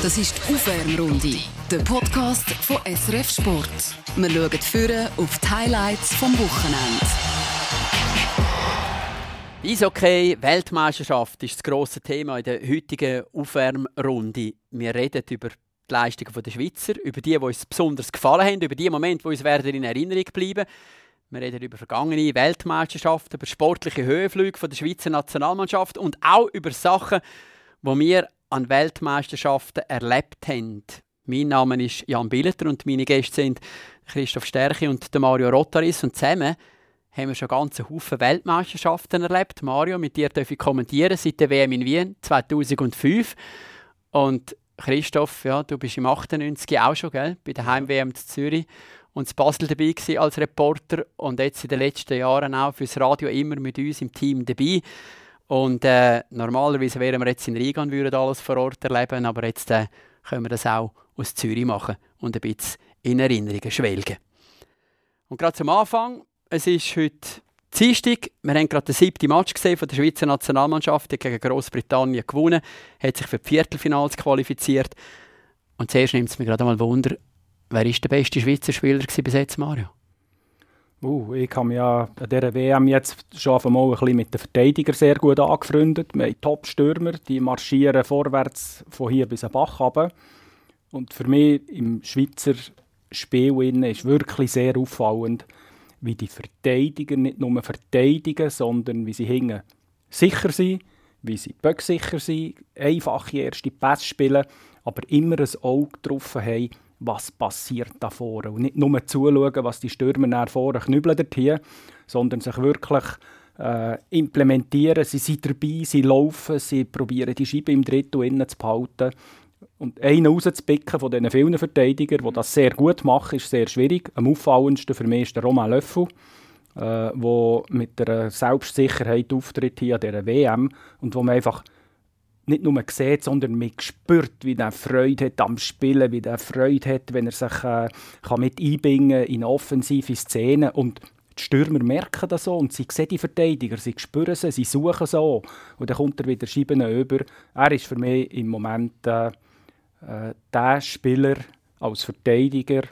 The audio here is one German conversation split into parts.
Das ist die Aufwärmrunde, der Podcast von SRF Sport. Wir schauen führen auf die Highlights vom Wochenende. Eishockey, Weltmeisterschaft ist das grosse Thema in der heutigen Aufwärmrunde. Wir reden über die Leistungen der Schweizer, über die, die uns besonders gefallen haben, über die Momente, die uns werden in Erinnerung bleiben. Wir reden über vergangene Weltmeisterschaften, über sportliche Höhenflüge der Schweizer Nationalmannschaft und auch über Sachen, die wir an Weltmeisterschaften erlebt haben. Mein Name ist Jan Billeter und meine Gäste sind Christoph Stärke und Mario Rotaris. Und zusammen haben wir schon ganze Haufen Weltmeisterschaften erlebt. Mario, mit dir darf ich kommentieren seit der WM in Wien 2005. Und Christoph, ja, du bist im 98 auch schon, gell? Bei der Heim-WM zu Zürich und in Basel dabei als Reporter und jetzt in den letzten Jahren auch fürs Radio immer mit uns im Team dabei. Und äh, normalerweise wären wir jetzt in Riga und würden alles vor Ort erleben, aber jetzt äh, können wir das auch aus Zürich machen und ein bisschen in Erinnerungen schwelgen. Und gerade zum Anfang, es ist heute Dienstag, wir haben gerade den siebten Match gesehen von der Schweizer Nationalmannschaft, die gegen Großbritannien gewonnen, hat sich für die Viertelfinals qualifiziert. Und zuerst nimmt es mir gerade mal Wunder, wer ist der beste Schweizer Spieler bis jetzt, Mario? Uh, ich habe mich ja an dieser WM jetzt schon einmal ein bisschen mit den Verteidigern sehr gut angefreundet. Wir haben Top-Stürmer, die marschieren vorwärts von hier bis an Bach runter. Und für mich im Schweizer Spiel ist wirklich sehr auffallend, wie die Verteidiger nicht nur verteidigen, sondern wie sie hingen sicher sind, wie sie böcksicher sind, einfache erste Pässe spielen, aber immer ein Auge drauf haben, was passiert da vorne. Und nicht nur zuschauen, was die Stürmer nach vorne knüppeln sondern sich wirklich äh, implementieren. Sie sind dabei, sie laufen, sie probieren die Scheibe im Drittel innen zu behalten. Und einen rauszupicken von diesen vielen Verteidigern, die das sehr gut machen, ist sehr schwierig. Am auffallendsten für mich ist der Roman Löffel, der äh, mit einer Selbstsicherheit auftritt hier an dieser WM und wo man einfach nicht nur sieht, sondern man spürt, wie er Freude hat am Spielen, wie er Freude hat, wenn er sich äh, kann mit einbringen in offensive Szenen und die Stürmer merken das so und sie sehen die Verteidiger, sie spüren sie, sie suchen so und dann kommt er wieder Scheiben über. Er ist für mich im Moment äh, äh, der Spieler als Verteidiger,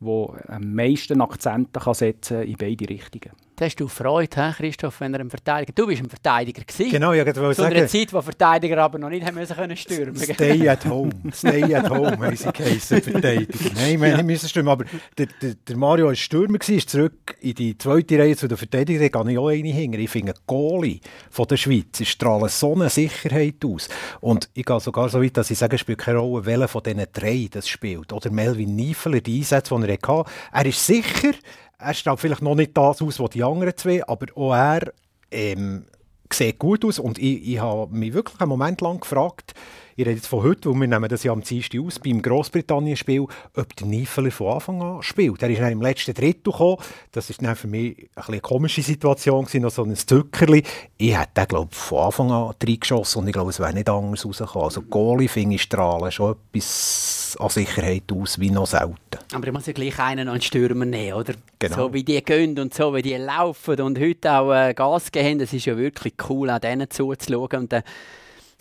der am meisten Akzente kann setzen in beide Richtungen. Hast du Freude, Christoph, wenn er ein Verteidiger... Du bist ein Verteidiger gewesen. Genau, ja, ich Zu sagen. einer Zeit, wo Verteidiger aber noch nicht haben müssen können stürmen Stay at home. Stay at home, haben sie geheissen, Verteidiger. Nein, wir ja. müssen stürmen. Aber der, der, der Mario war Stürmer, ist zurück in die zweite Reihe zu den Verteidigern. Da gehe ich auch eine hinger. Ich finde, Goalie von der Schweiz strahlen so eine Sicherheit aus. Und ich gehe sogar so weit, dass ich sage, es spielt keine Rolle, welcher von diesen drei das spielt. Oder Melvin Niefeler, die Einsätze, die er hatte. Er ist sicher, er strahlt vielleicht noch nicht das aus, was die anderen zwei, aber auch er ähm, sieht gut aus. Und ich, ich habe mich wirklich einen Moment lang gefragt, ich rede jetzt von heute, weil wir nehmen das ja am Dienstag aus, beim Grossbritannien-Spiel, ob der Niefeler von Anfang an spielt. Er ist dann im letzten Drittel gekommen. Das war für mich ein eine komische Situation, gewesen, noch so ein Zuckerli. Ich hätte den, glaube ich, von Anfang an reingeschossen und ich glaube, es wäre nicht anders rausgekommen. Also Goalie finde ich strahlen schon etwas an Sicherheit aus, wie noch selten. Aber ich muss ja gleich einen an den Stürmer nehmen, oder? Genau. So wie die gehen und so wie die laufen und heute auch äh, Gas geben, das ist ja wirklich cool, auch denen zuzuschauen. Und, äh,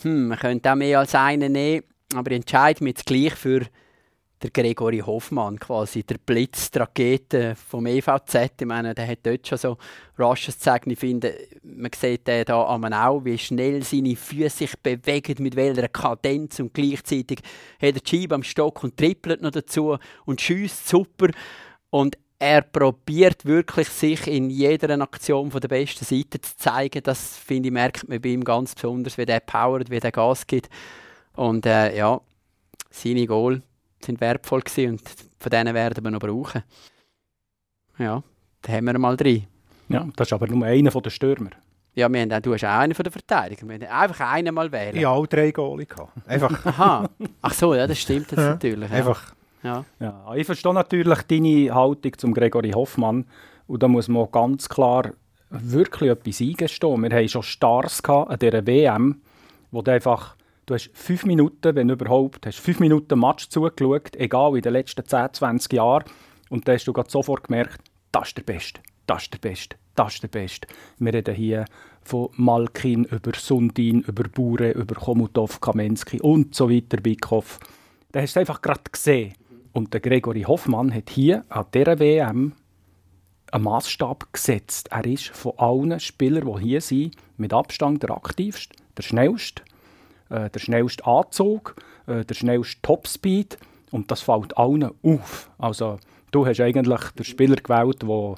hm, man könnte auch mehr als einen nehmen, aber entscheide mich jetzt gleich für der Gregory Hoffmann, quasi der Blitz, die Rakete vom EVZ. Ich meine, der hat dort schon so Rushes gezeigt. Ich finde, man sieht den da am auch, wie schnell seine Füße sich bewegen, mit welcher Kadenz und gleichzeitig hat er die Scheibe am Stock und trippelt noch dazu und schießt super. Und er probiert wirklich, sich in jeder Aktion von der besten Seite zu zeigen. Das, finde ich, merkt man bei ihm ganz besonders, wie der powert, wie der Gas gibt. Und äh, ja, seine Goal sind wertvoll gewesen und von denen werden wir noch brauchen. Ja, da haben wir mal drin. Ja, das ist aber nur einer der Stürmer. Ja, wir haben auch, du hast auch einen von den Verteidigern. Wir haben einfach einen mal wählen. Ich auch drei Goalie Einfach. Aha. Ach so, ja, das stimmt jetzt natürlich. Ja. Einfach. Ja. Ja, ich verstehe natürlich deine Haltung zum Gregory Hoffmann. Und da muss man ganz klar wirklich etwas eingestehen. Wir haben schon Stars an dieser WM, wo du einfach, du hast fünf Minuten, wenn überhaupt, hast fünf Minuten Match zugeschaut, egal in den letzten 10, 20 Jahren. Und da hast du sofort gemerkt, das ist der Beste, das ist der Beste, das ist der Beste. Wir reden hier von Malkin über Sundin, über Bure, über Komutov, Kamensky und so weiter, Bikov. Da hast du einfach gerade gesehen. Und der Gregory Hoffmann hat hier an dieser WM einen Maßstab gesetzt. Er ist von allen Spielern, die hier sind, mit Abstand der aktivste, der schnellste, äh, der schnellste Anzug, äh, der schnellste Topspeed. Und das fällt allen auf. Also, du hast eigentlich den Spieler gewählt, den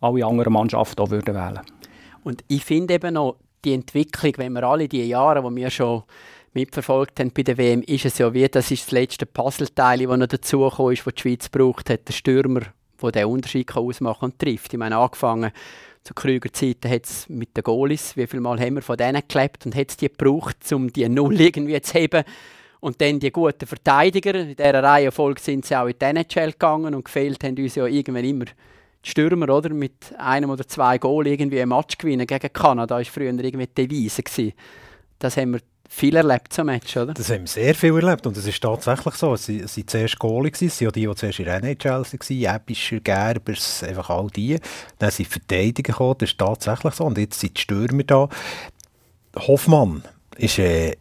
alle anderen Mannschaften auch würden wählen Und ich finde eben noch, die Entwicklung, wenn wir alle die Jahre, die wir schon mitverfolgt haben bei der WM, ist es ja wie, das ist das letzte Puzzleteil, das noch dazugekommen ist, das die Schweiz braucht hat, der Stürmer, der den Unterschied kann ausmachen und trifft. Ich meine, angefangen zu Krüger-Zeiten hat es mit den Goalies, wie viel Mal haben wir von denen geklebt und hat es die gebraucht, um die Null irgendwie zu heben. Und dann die guten Verteidiger, in dieser Reihenfolge sind sie auch in die NHL gegangen und gefehlt haben uns ja irgendwann immer die Stürmer, oder? Mit einem oder zwei Goal irgendwie ein Match gewinnen gegen Kanada, das war früher irgendwie die Devise. Das haben wir viel erlebt, so Match, oder? Das haben wir sehr viel erlebt und es ist tatsächlich so. Es waren zuerst Goalie, es waren die, die zuerst in der NHL waren, Ebischer, Gerbers, einfach all die. Dann sind Verteidiger gekommen, das ist tatsächlich so. Und jetzt sind die Stürmer da. Hoffmann ist, äh,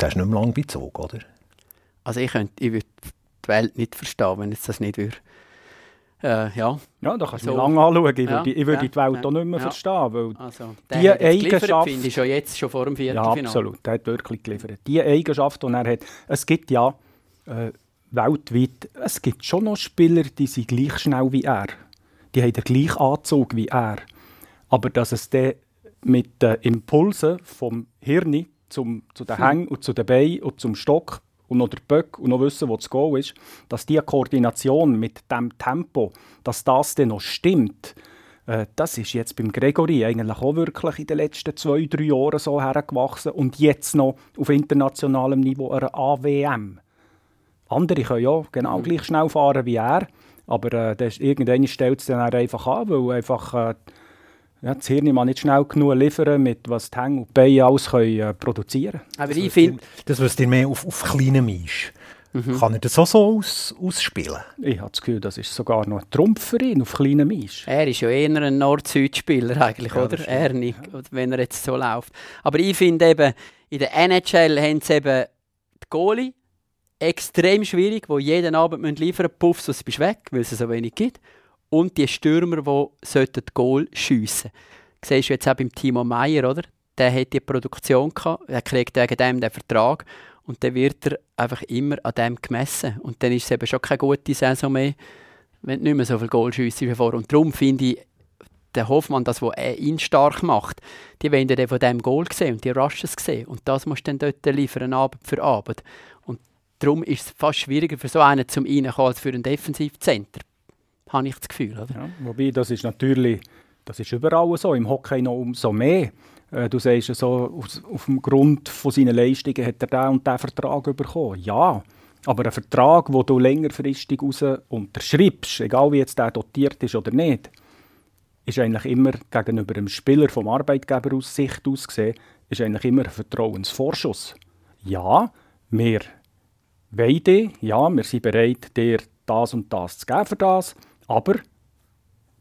der ist nicht mehr lange Zug, oder? Also ich, könnte, ich würde die Welt nicht verstehen, wenn ich das nicht würde. Äh, ja. ja, da kannst du so. lange anschauen. Ich würde, ich würde ja, die Welt auch nicht mehr verstehen. Weil also, die Eigenschaft finde ich schon jetzt, schon vor dem Viertelfinale. Ja, absolut. Der hat wirklich geliefert. Die Eigenschaft, die er hat, es gibt ja äh, weltweit, es gibt schon noch Spieler, die sind gleich schnell wie er. Die haben den gleichen Anzug wie er. Aber dass es dann mit den Impulsen vom Hirn zum, zu den hm. Hängen und zu den Beinen und zum Stock und noch der Böck und noch wissen, wo das Goal ist, dass diese Koordination mit dem Tempo, dass das dann noch stimmt, äh, das ist jetzt beim Gregory eigentlich auch wirklich in den letzten zwei, drei Jahren so hergewachsen und jetzt noch auf internationalem Niveau eine AWM. Andere können ja genau mhm. gleich schnell fahren wie er, aber äh, das, irgendwann stellt es dann einfach an, weil einfach äh, ja, das Hirn kann nicht schnell genug liefern, mit was die Hänge und die Beine alles können, äh, produzieren Aber ich finde... Das, was dir mehr auf, auf kleinen Misch. Mhm. Kann er das auch so aus, ausspielen? Ich habe das Gefühl, das ist sogar noch ein Trumpf für ihn auf kleinen Misch. Er ist ja eher ein Nord-Süd-Spieler eigentlich, ja, oder? Er nicht, ja. wenn er jetzt so läuft. Aber ich finde eben, in der NHL haben sie eben die Goalie, extrem schwierig, wo jeden Abend liefern müssen, puff, sonst bist du weg, weil es so wenig gibt und die Stürmer, die das Goal schiessen sollten. Siehst du jetzt auch beim Timo Meyer, oder? Der hat die Produktion gehabt, er kriegt wegen dem den Vertrag und dann wird er einfach immer an dem gemessen. Und dann ist es eben schon keine gute Saison mehr, wenn du nicht mehr so viel Goal schiessst wie vorher. Und darum finde ich, der Hoffmann, das, was ihn stark macht, die wollen dann von diesem Goal sehen und die Rushes sehen. Und das musst du dann dort liefern, Abend für Abend. Und darum ist es fast schwieriger für so einen zum Reinkommen als für einen Defensivcenter habe ich das Gefühl. Ja, wobei, das ist natürlich, das ist überall so, im Hockey noch umso mehr. Äh, du sagst so, aus, auf dem Leistungen hat er diesen und diesen Vertrag bekommen. Ja, aber ein Vertrag, den du längerfristig unterschreibst, egal wie jetzt der dotiert ist oder nicht, ist eigentlich immer gegenüber dem Spieler vom Arbeitgeber aus Sicht aus gesehen, ist eigentlich immer ein Vertrauensvorschuss. Ja, wir wollen dich, ja, wir sind bereit, dir das und das zu geben für das, aber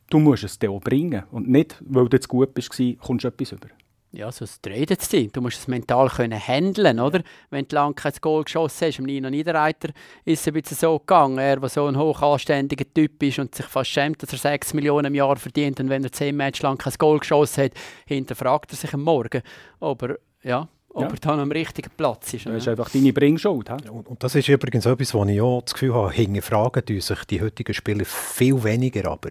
du musst es dir auch bringen. Und nicht, weil du jetzt gut bist, kommst du etwas über. Ja, so redet es Du musst es mental können handeln, oder? Wenn du lange kein Goal geschossen hast, Nino Niederreiter ist es ein bisschen so gegangen. Er, der so ein hochanständiger Typ ist und sich fast schämt, dass er 6 Millionen im Jahr verdient und wenn er 10 Matches lang kein Goal geschossen hat, hinterfragt er sich am Morgen. Aber ja, ob ja. er dann am richtigen Platz ist. Das ist einfach deine Bringschuld. Und, und, das ist übrigens etwas, wo ich auch das Gefühl habe, hinterfragen sich die heutigen Spieler viel weniger. Aber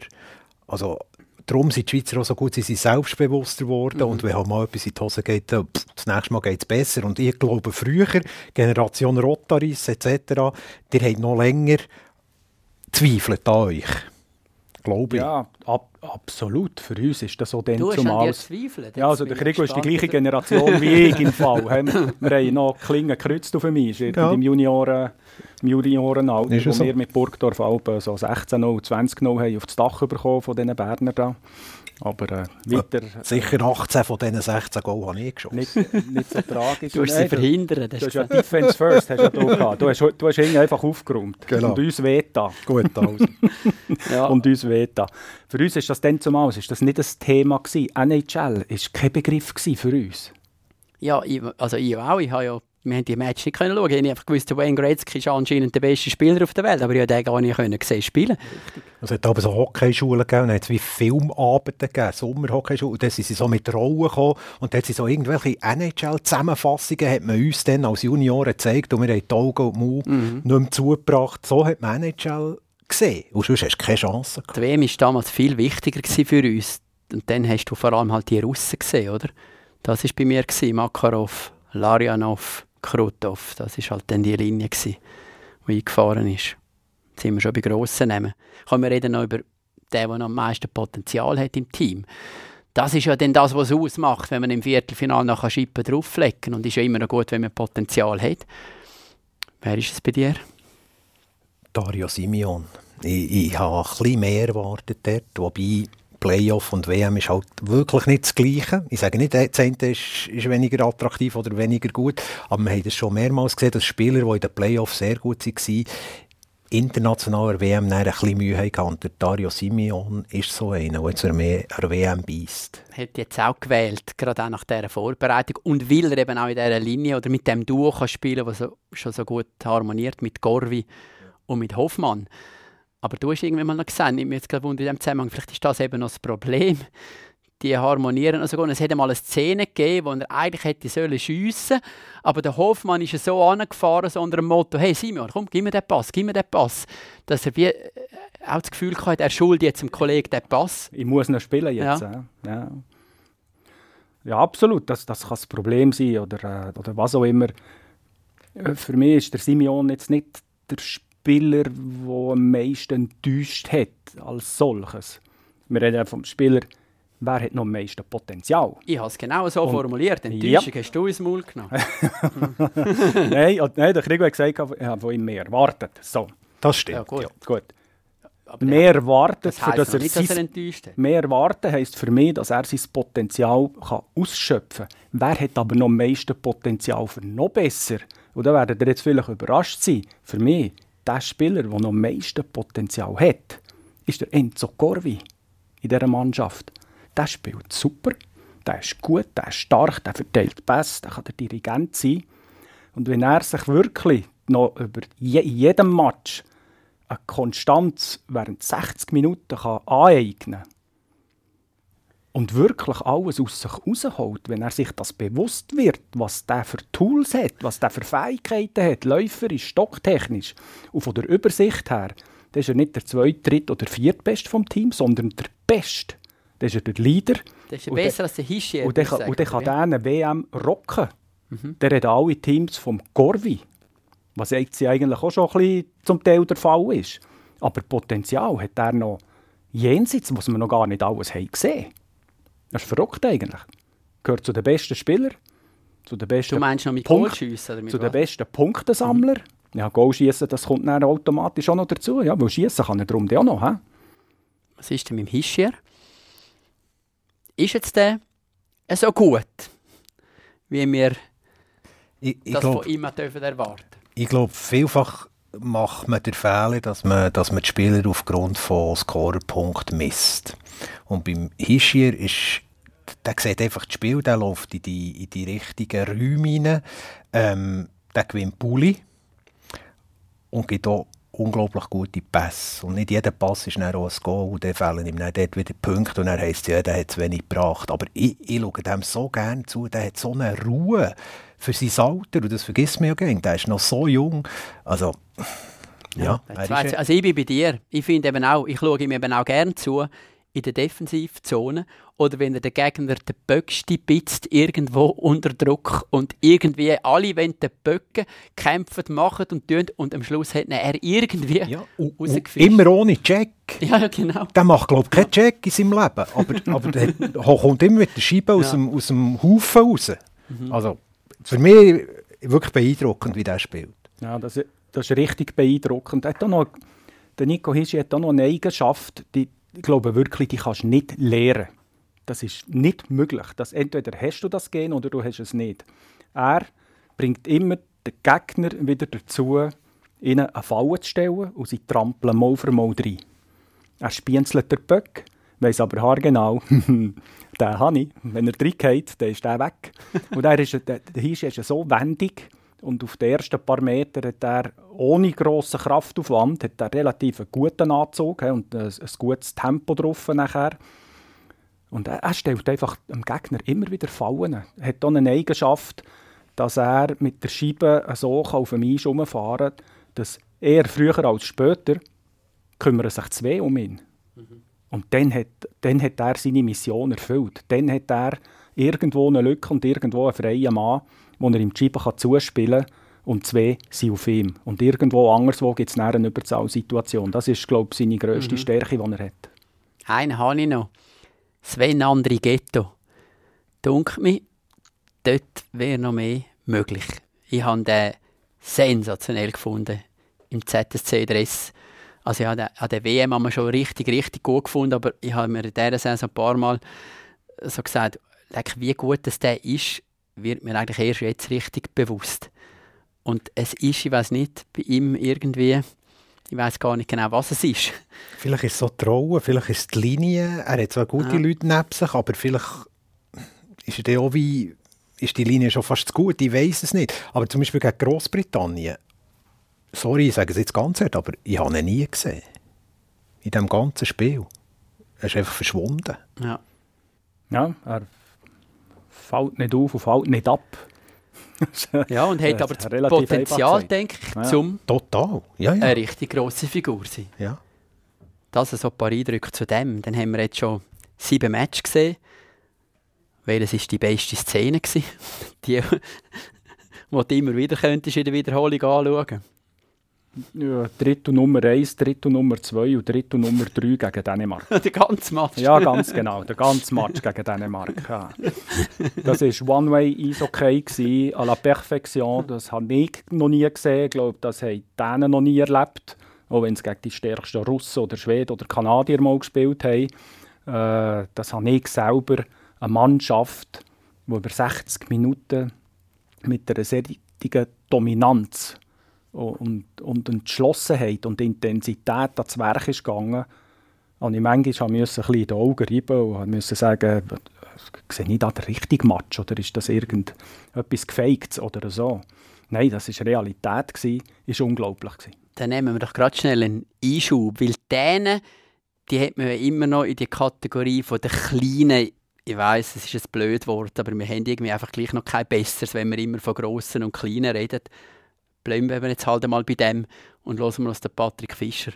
also, darum sind die Schweizer auch so gut, sie sind selbstbewusster geworden mhm. und wenn halt mal etwas in die Hose geht, pff, das nächste Mal geht es besser. Und ich glaube, früher, Generation Rotaris etc., die haben noch länger zweifelt an euch glaube ich. Ja, ab, absolut. Für uns ist das so dann du zumal. Zweifel, ja, also der Krigo ist die gleiche Generation wie ich im Fall. wir haben noch Klingen gekreuzt auf Eis, ja. im Junioren, im Juniorenalter, wo so. wir mit Burgdorf Alpen so 16 0 20 0 haben auf das Dach bekommen von diesen Berner da. Aber äh, weiter... Sicher 18 von diesen 16 Goal habe ich geschossen. Nicht, nicht so tragisch. du hast sie verhindert. Du, du hast ja Defense First hast ja du gehabt. Du hast, du hast ihn einfach aufgeräumt. Genau. Und uns Veta. Gut, also. ja. Und uns Veta. Für uns ist das dann zumal ist das nicht das Thema gewesen. NHL war kein Begriff für uns. Ja, ich, also ich auch. Ich habe ja wir haben die Match nicht können schauen. Ich habe einfach gewusst, Wayne Gretzky ist anscheinend der beste Spieler auf der Welt, aber ich habe den gar nicht können sehen spielen. Also es hat aber so Hockeyschulen gegeben, dann hat es wie Filmabende gegeben, Sommerhockeyschulen, und dann sind sie so mit Rollen gekommen und dann sie so irgendwelche NHL-Zusammenfassungen hat man uns dann als Junioren gezeigt und wir haben die Augen und Mund mhm. nicht mehr zugebracht. So hat man NHL gesehen und sonst hast du keine Chance gehabt. Die WM war damals viel wichtiger für uns und dann hast du vor allem halt die Russen gesehen, oder? Das war bei mir, gewesen, Makarov, Larionov, Krutov. Das war halt dann die Linie, die eingefahren ist. Jetzt sind wir schon bei grossen Namen. Können wir reden noch über den, der am meisten Potenzial hat im Team. Das ist ja dann das, was es ausmacht, wenn man im Viertelfinale nachher Schippen drauflegen Und ist ja immer noch gut, wenn man Potenzial hat. Wer ist es bei dir? Dario Simeon. Ich, ich habe ein bisschen mehr erwartet dort, wobei Playoff und WM ist halt wirklich nicht das Gleiche. Ich sage nicht, das eine ist, ist weniger attraktiv oder weniger gut, aber wir haben das schon mehrmals gesehen, dass Spieler, die in den Playoffs sehr gut waren, internationaler WM ein bisschen Mühe hatten. Und der Dario Simeon ist so einer, der jetzt an WM beißt. Hat jetzt auch gewählt, gerade auch nach dieser Vorbereitung. Und weil er eben auch in dieser Linie oder mit dem Duo kann spielen kann, das schon so gut harmoniert mit Gorvi und mit Hoffmann. Aber du hast irgendwann mal noch gesehen, ich mir jetzt gerade in diesem Zusammenhang, vielleicht ist das eben noch das Problem. Die harmonieren also gut. Es hätte mal eine Szene gegeben, wo er eigentlich hätte sollen schiessen aber der Hoffmann ist so angefahren, so unter dem Motto, hey Simon, komm, gib mir den Pass, gib mir den Pass. Dass er wie äh, auch das Gefühl hatte, er schuldet jetzt dem Kollegen den Pass. Ich muss noch spielen jetzt. Ja, ja. ja absolut, das, das kann das Problem sein oder, äh, oder was auch immer. Äh, für mich ist der Simeon jetzt nicht der Spieler, Spieler, der am meisten enttäuscht hat als solches. Wir reden vom Spieler, wer hat noch am meisten Potenzial? Ich habe es genau so Und, formuliert. Enttäuschung ja. hast du ins Maul genommen. nein, nein, der Krieg hat gesagt, ich habe von ihm mehr erwartet. So. Das stimmt. Ja, gut. Ja. gut. mehr erwartet, das heisst dass er, nicht, dass er enttäuscht hat. Mehr erwarten heisst für mich, dass er sein Potenzial kann ausschöpfen kann. Wer hat aber noch am meisten Potenzial für noch besser? Und da werdet ihr jetzt vielleicht überrascht sein. Für mich der Spieler, der noch am meisten Potenzial hat, ist der Enzo Corvi in dieser Mannschaft. Der spielt super, der ist gut, der ist stark, der verteilt Pass, der kann der Dirigent sein. Und wenn er sich wirklich noch über je, in jedem Match eine Konstanz während 60 Minuten kann aneignen kann, und wirklich alles aus sich rausholt, wenn er sich das bewusst wird, was der für Tools hat, was der für Fähigkeiten hat, läuferisch, stocktechnisch und von der Übersicht her, dann ist er nicht der zweite, dritte oder viertbeste vom Team, sondern der Beste. Das ist er der Leader. Das ist besser als der Hischi. Und der, und der kann ja. eine WM rocken. Mhm. Der hat alle Teams vom Corvi. Was jetzt eigentlich auch schon ein bisschen zum Teil der Fall ist. Aber Potenzial hat er noch jenseits, was wir noch gar nicht alles haben gesehen das ist verrückt eigentlich. Gehört zu den besten Spielern, zu den besten Du meinst noch mit Punkt, Goalschiessen? Zu den besten Punktesammler. Mhm. Ja, Goalschiessen, das kommt dann automatisch auch noch dazu. Ja, weil schiessen kann er darum auch noch. He? Was ist denn mit dem Hischier? Ist jetzt der so gut, wie wir ich, ich das glaub, von ihm dürfen erwarten Ich glaube, vielfach macht man den Fehler, dass man, dass man die Spieler aufgrund von Scorerpunkten misst. Und beim Hischier ist der sieht einfach das Spiel, der läuft in die, in die richtigen Räume rein, ähm, der gewinnt Pulli und gibt auch unglaublich gute Pässe. Und nicht jeder Pass ist dann auch ein Goal und dann fehlen ihm dann dort wieder Punkte und dann heisst ja, der hat zu wenig gebracht. Aber ich, ich schaue dem so gerne zu, der hat so eine Ruhe für sein Alter und das vergisst man ja gerne. Der ist noch so jung. Also, ja. ja also ich bin bei dir. Ich finde eben auch, ich schaue ihm eben auch gerne zu, in der Defensivzone oder wenn er den Gegner den Böckste bitzt, irgendwo unter Druck und irgendwie alle wollen den Böcken kämpfen, machen und tun und am Schluss hat er irgendwie ja, rausgefischt. Immer ohne Check. Ja, genau. Der macht, glaube ich, keinen Check in seinem Leben, aber, aber der kommt immer mit der Scheibe aus, ja. dem, aus dem Haufen raus. Mhm. Also, für mich wirklich beeindruckend, wie der spielt. Ja, das, das ist richtig beeindruckend. Hat auch noch, der Nico Hischi hat auch noch eine Eigenschaft, die, ich glaube wirklich, die kannst du nicht lehren. Das ist nicht möglich. Das, entweder hast du das Gen oder du hast es nicht. Er bringt immer den Gegner wieder dazu, ihnen eine Falle zu stellen und sie trampeln mal für mal rein. Er spienzelt den Böck, weiss aber haargenau, den habe ich. Wenn er reingeht, dann ist der weg. und er ist, der, der ist so wendig und auf den ersten paar Metern hat er ohne grossen Kraftaufwand hat er relativ einen guten Anzug und ein, ein gutes Tempo drauf nachher. Und er, er stellt einfach dem Gegner immer wieder Fallen. Er hat auch eine Eigenschaft, dass er mit der Scheibe so auf dem Eis herumfahren kann, dass eher früher als später kümmern sich zwei um ihn. Mhm. Und dann hat, dann hat er seine Mission erfüllt. Dann hat er irgendwo eine Lücke und irgendwo einen freien Mann, wo er die Scheibe zuspielen kann. Und zwei sind auf ihm. Und irgendwo anderswo gibt es eine Überzahlsituation. Das ist, glaube ich, seine grösste mhm. Stärke, die er hat. Einen habe ich noch. Sven Andri Ghetto. Dunkt mir, dort wäre noch mehr möglich. Ich habe den sensationell gefunden im ZSC-Dress. Also ja, an der WM haben wir schon richtig, richtig gut gefunden, aber ich habe mir in dieser Saison ein paar Mal so gesagt, wie gut das der ist, wird mir eigentlich erst jetzt richtig bewusst. Und es ist, ich weiß nicht, bei ihm irgendwie, ich weiß gar nicht genau, was es ist. Vielleicht ist es so Trauen, vielleicht ist es die Linie. Er hat zwar gute ja. Leute neben sich, aber vielleicht ist er auch wie, ist die Linie schon fast zu gut, ich weiß es nicht. Aber zum Beispiel gegen Großbritannien, sorry, ich sage es jetzt ganz hart, aber ich habe ihn nie gesehen. In diesem ganzen Spiel. Er ist einfach verschwunden. Ja. Ja, er fällt nicht auf und fällt nicht ab. ja, und hat aber das Potenzial, denke ich, ja. zum Total. Ja, ja. eine richtig grosse Figur sein. Ja. Das ist so ein paar Eindrücke zu dem. Dann haben wir jetzt schon sieben Matches gesehen. Welches war die beste Szene? die, die du immer wieder könntest in der Wiederholung anschauen ja, Drittel Nummer 1, Drittel Nummer 2 und Drittel Nummer 3 gegen Dänemark. der ganze Match? Ja, ganz genau. Der ganze Match gegen Dänemark. Ja. Das war One-Way-Eishockey à la Perfektion. Das habe ich noch nie gesehen. Ich glaube, das haben Dänen noch nie erlebt. Auch wenn sie gegen die stärksten Russen oder Schweden oder Kanadier mal gespielt haben. Äh, das habe ich selber eine Mannschaft, die über 60 Minuten mit einer sehr Dominanz und, und Entschlossenheit und Intensität ans Werk ist gegangen, und ich manchmal musste ein bisschen in die Augen reiben und musste sagen, sehe ich da den richtigen Match oder ist das irgendetwas Gefaktes oder so? Nein, das war Realität, gewesen, ist unglaublich. Dann nehmen wir doch gerade schnell einen Einschub, weil denen, die hat man immer noch in die Kategorie von der kleinen ich weiß, es ist ein blödes Wort, aber wir haben irgendwie einfach gleich noch kein besseres, wenn wir immer von Grossen und Kleinen reden bleiben wir jetzt halt einmal bei dem und hören wir, was der Patrick Fischer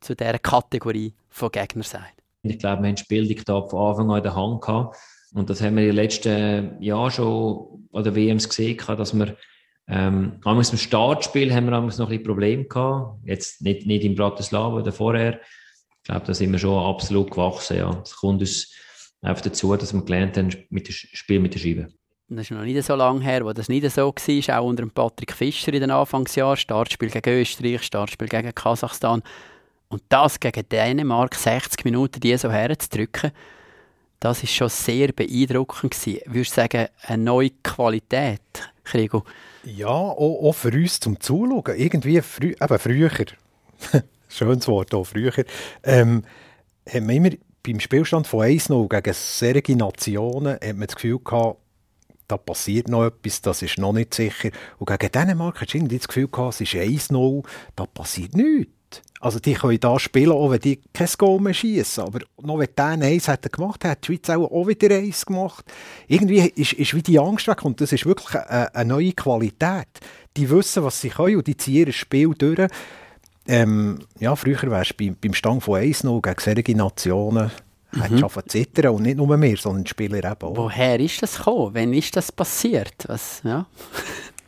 zu dieser Kategorie von Gegner sagt. Ich glaube, wir haben das Spieldiktat von Anfang an in der Hand gehabt. Und das haben wir den letzten Jahren schon an der WMs gesehen, dass wir ähm, im Startspiel haben wir noch ein bisschen Probleme gehabt. Jetzt nicht, nicht in Bratislava oder vorher. Ich glaube, da sind wir schon absolut gewachsen. Ja. Es kommt uns einfach dazu, dass wir gelernt haben, mit dem Spiel mit der Scheibe das ist noch nicht so lange her, wo das nicht so war, auch unter Patrick Fischer in den Anfangsjahren, Startspiel gegen Österreich, Startspiel gegen Kasachstan. Und das gegen Dänemark, 60 Minuten, die so herzudrücken, das ist schon sehr beeindruckend gewesen. Würdest du sagen, eine neue Qualität, Krigo? Ja, auch, auch für uns zum Zuschauen. Irgendwie frü eben früher, schönes Wort auch, früher, ähm, haben wir immer beim Spielstand von 1-0 gegen solche Nationen hat man das Gefühl gehabt, da passiert noch etwas, das ist noch nicht sicher. Und gegen Dänemark hast du irgendwie das Gefühl gehabt, es ist 1-0, da passiert nichts. Also die können da spielen, auch wenn die kein Goal mehr schießen. Aber noch wenn der eins hätte gemacht, hat die Schweiz auch, wieder eins gemacht. Irgendwie ist, ist wie die Angst weg und das ist wirklich eine, eine neue Qualität. Die wissen, was sie können und die ziehen das Spiel durch. Ähm, ja, früher wärst du beim, beim Stang von 1-0 gegen solche Nationen mhm. hat schon zittern und nicht nur mehr, sondern die Spieler eben auch. Woher ist das gekommen? Wann ist das passiert? Was, ja?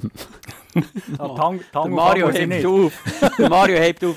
Ah, Tang, Tang Mario hebt auf. Mario hebt auf.